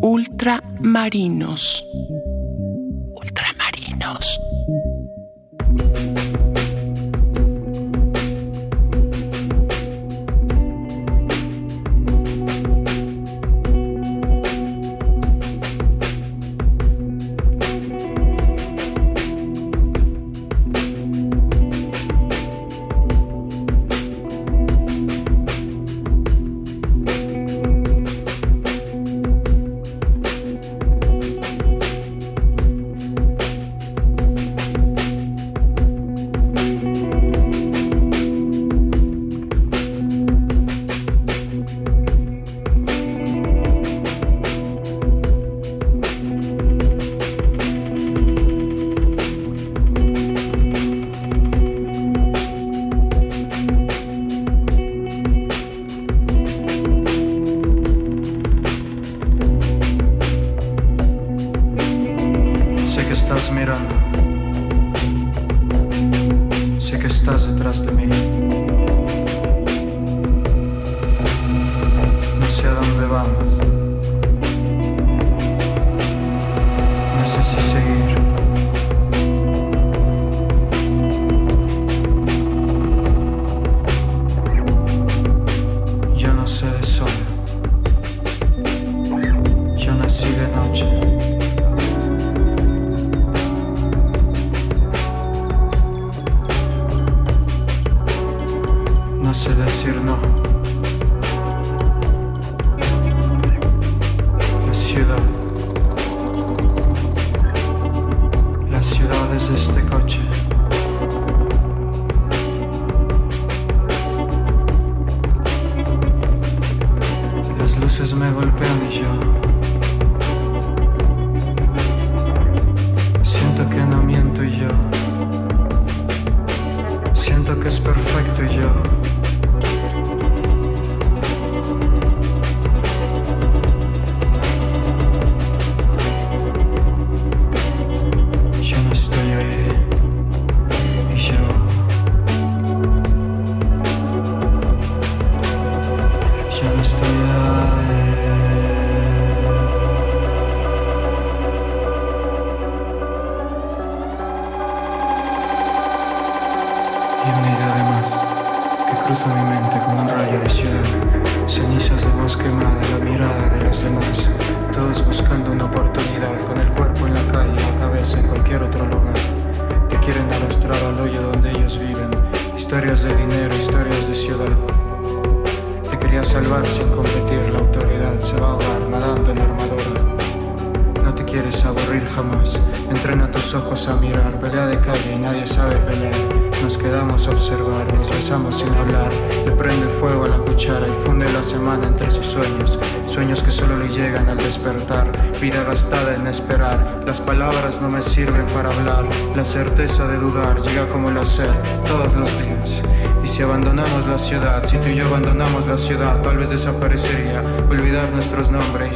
Ultramarinos. Ultramarinos.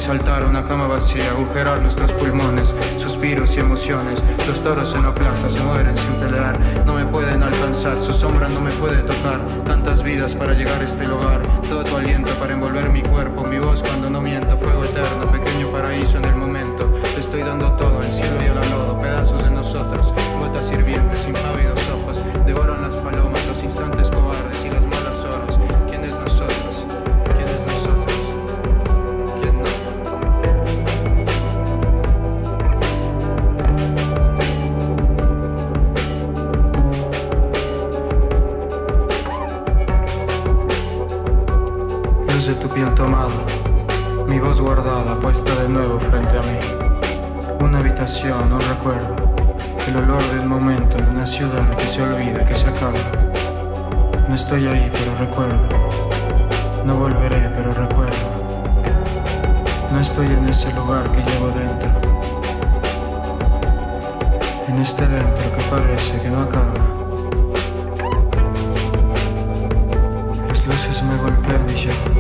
Saltar una cama vacía, agujerar nuestros pulmones, suspiros y emociones. Los toros en la plaza se mueren sin pelear, no me pueden alcanzar, su sombra no me puede tocar. Tantas vidas para llegar a este lugar, todo tu aliento para envolver mi cuerpo, mi voz cuando no miento, fuego eterno, pequeño paraíso en el momento. Te estoy dando todo, el cielo y el lodo, pedazos de nosotros, gotas hirvientes, impávidos ojos, devoran las palomas, piel tomada, mi voz guardada, puesta de nuevo frente a mí. Una habitación, un recuerdo, el olor de un momento en una ciudad que se olvida, que se acaba. No estoy ahí, pero recuerdo. No volveré, pero recuerdo. No estoy en ese lugar que llevo dentro. En este dentro que parece que no acaba. Las luces me golpean y yo.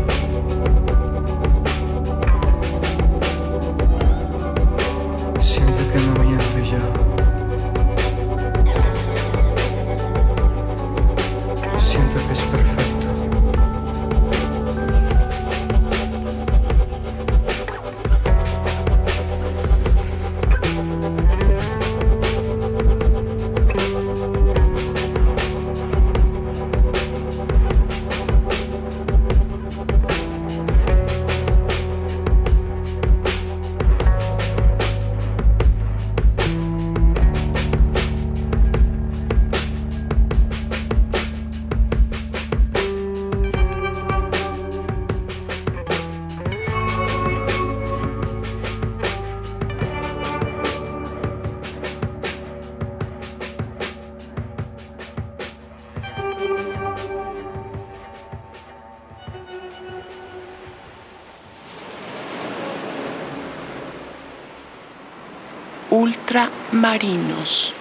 Ultramarinos.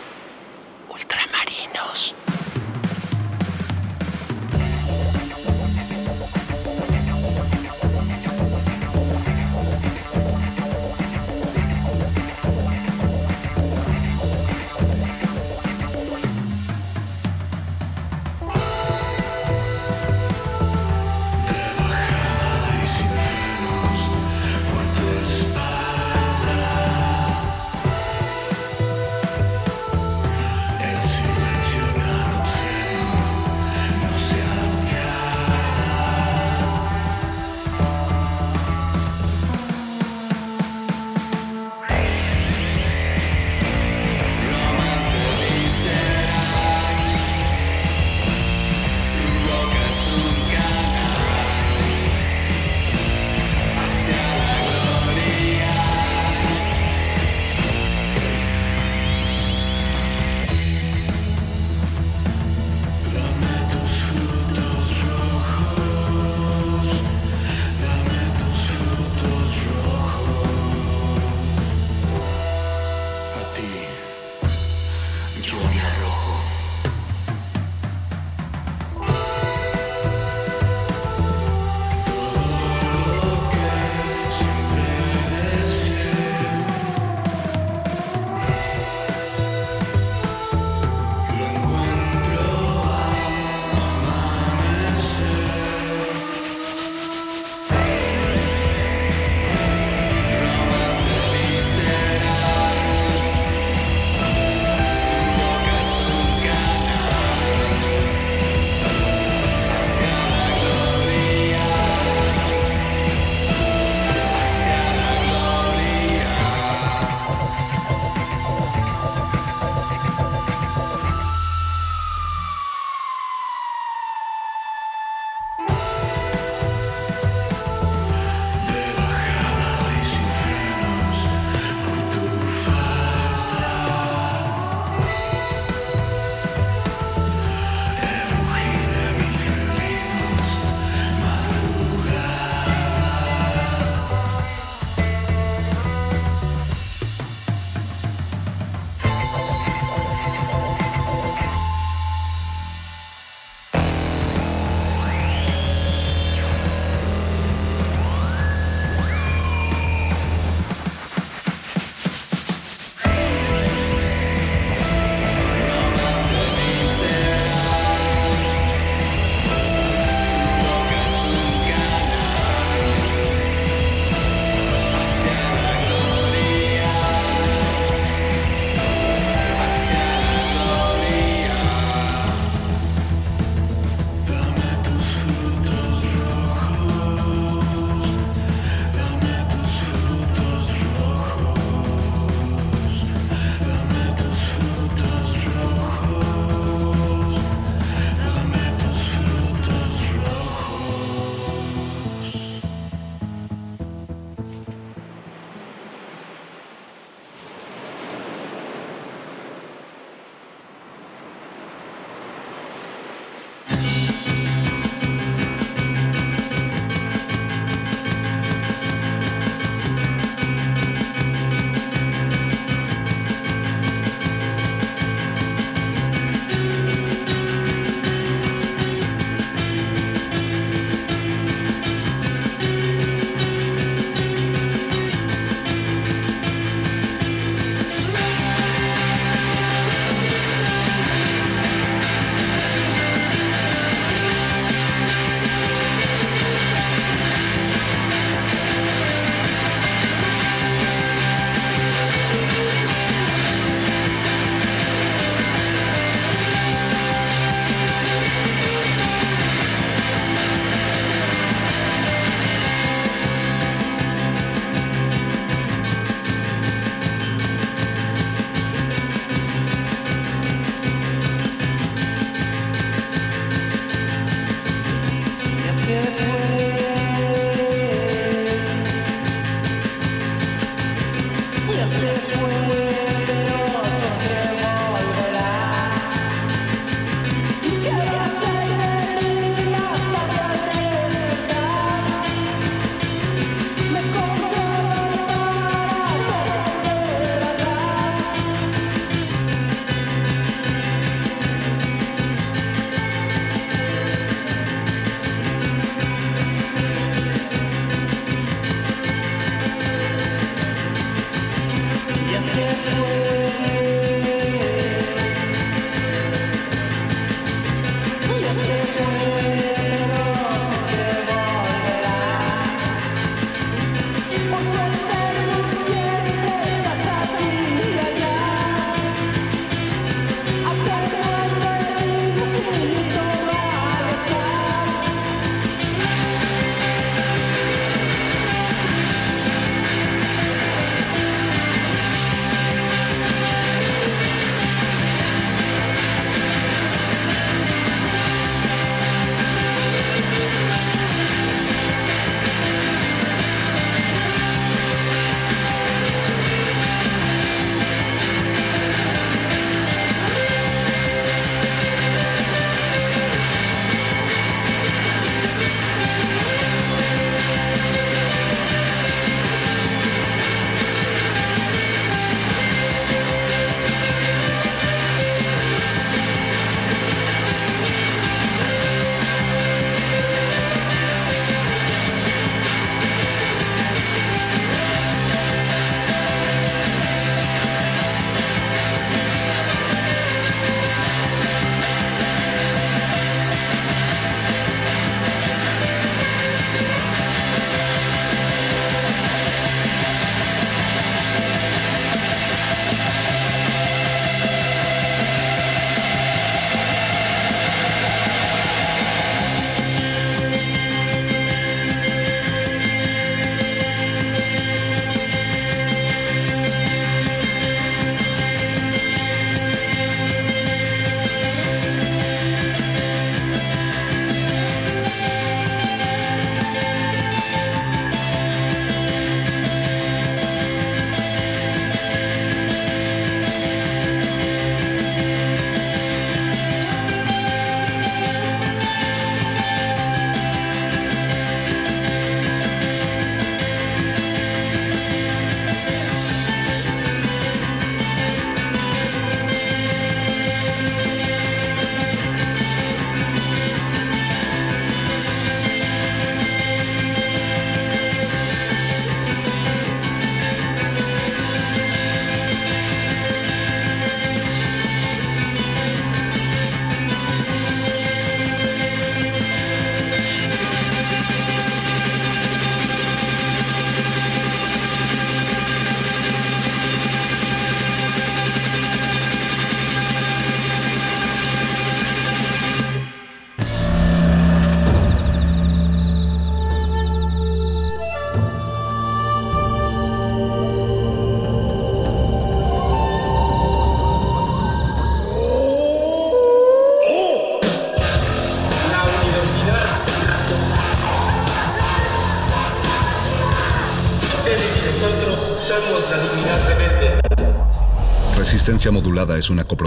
Modulada es una coproducción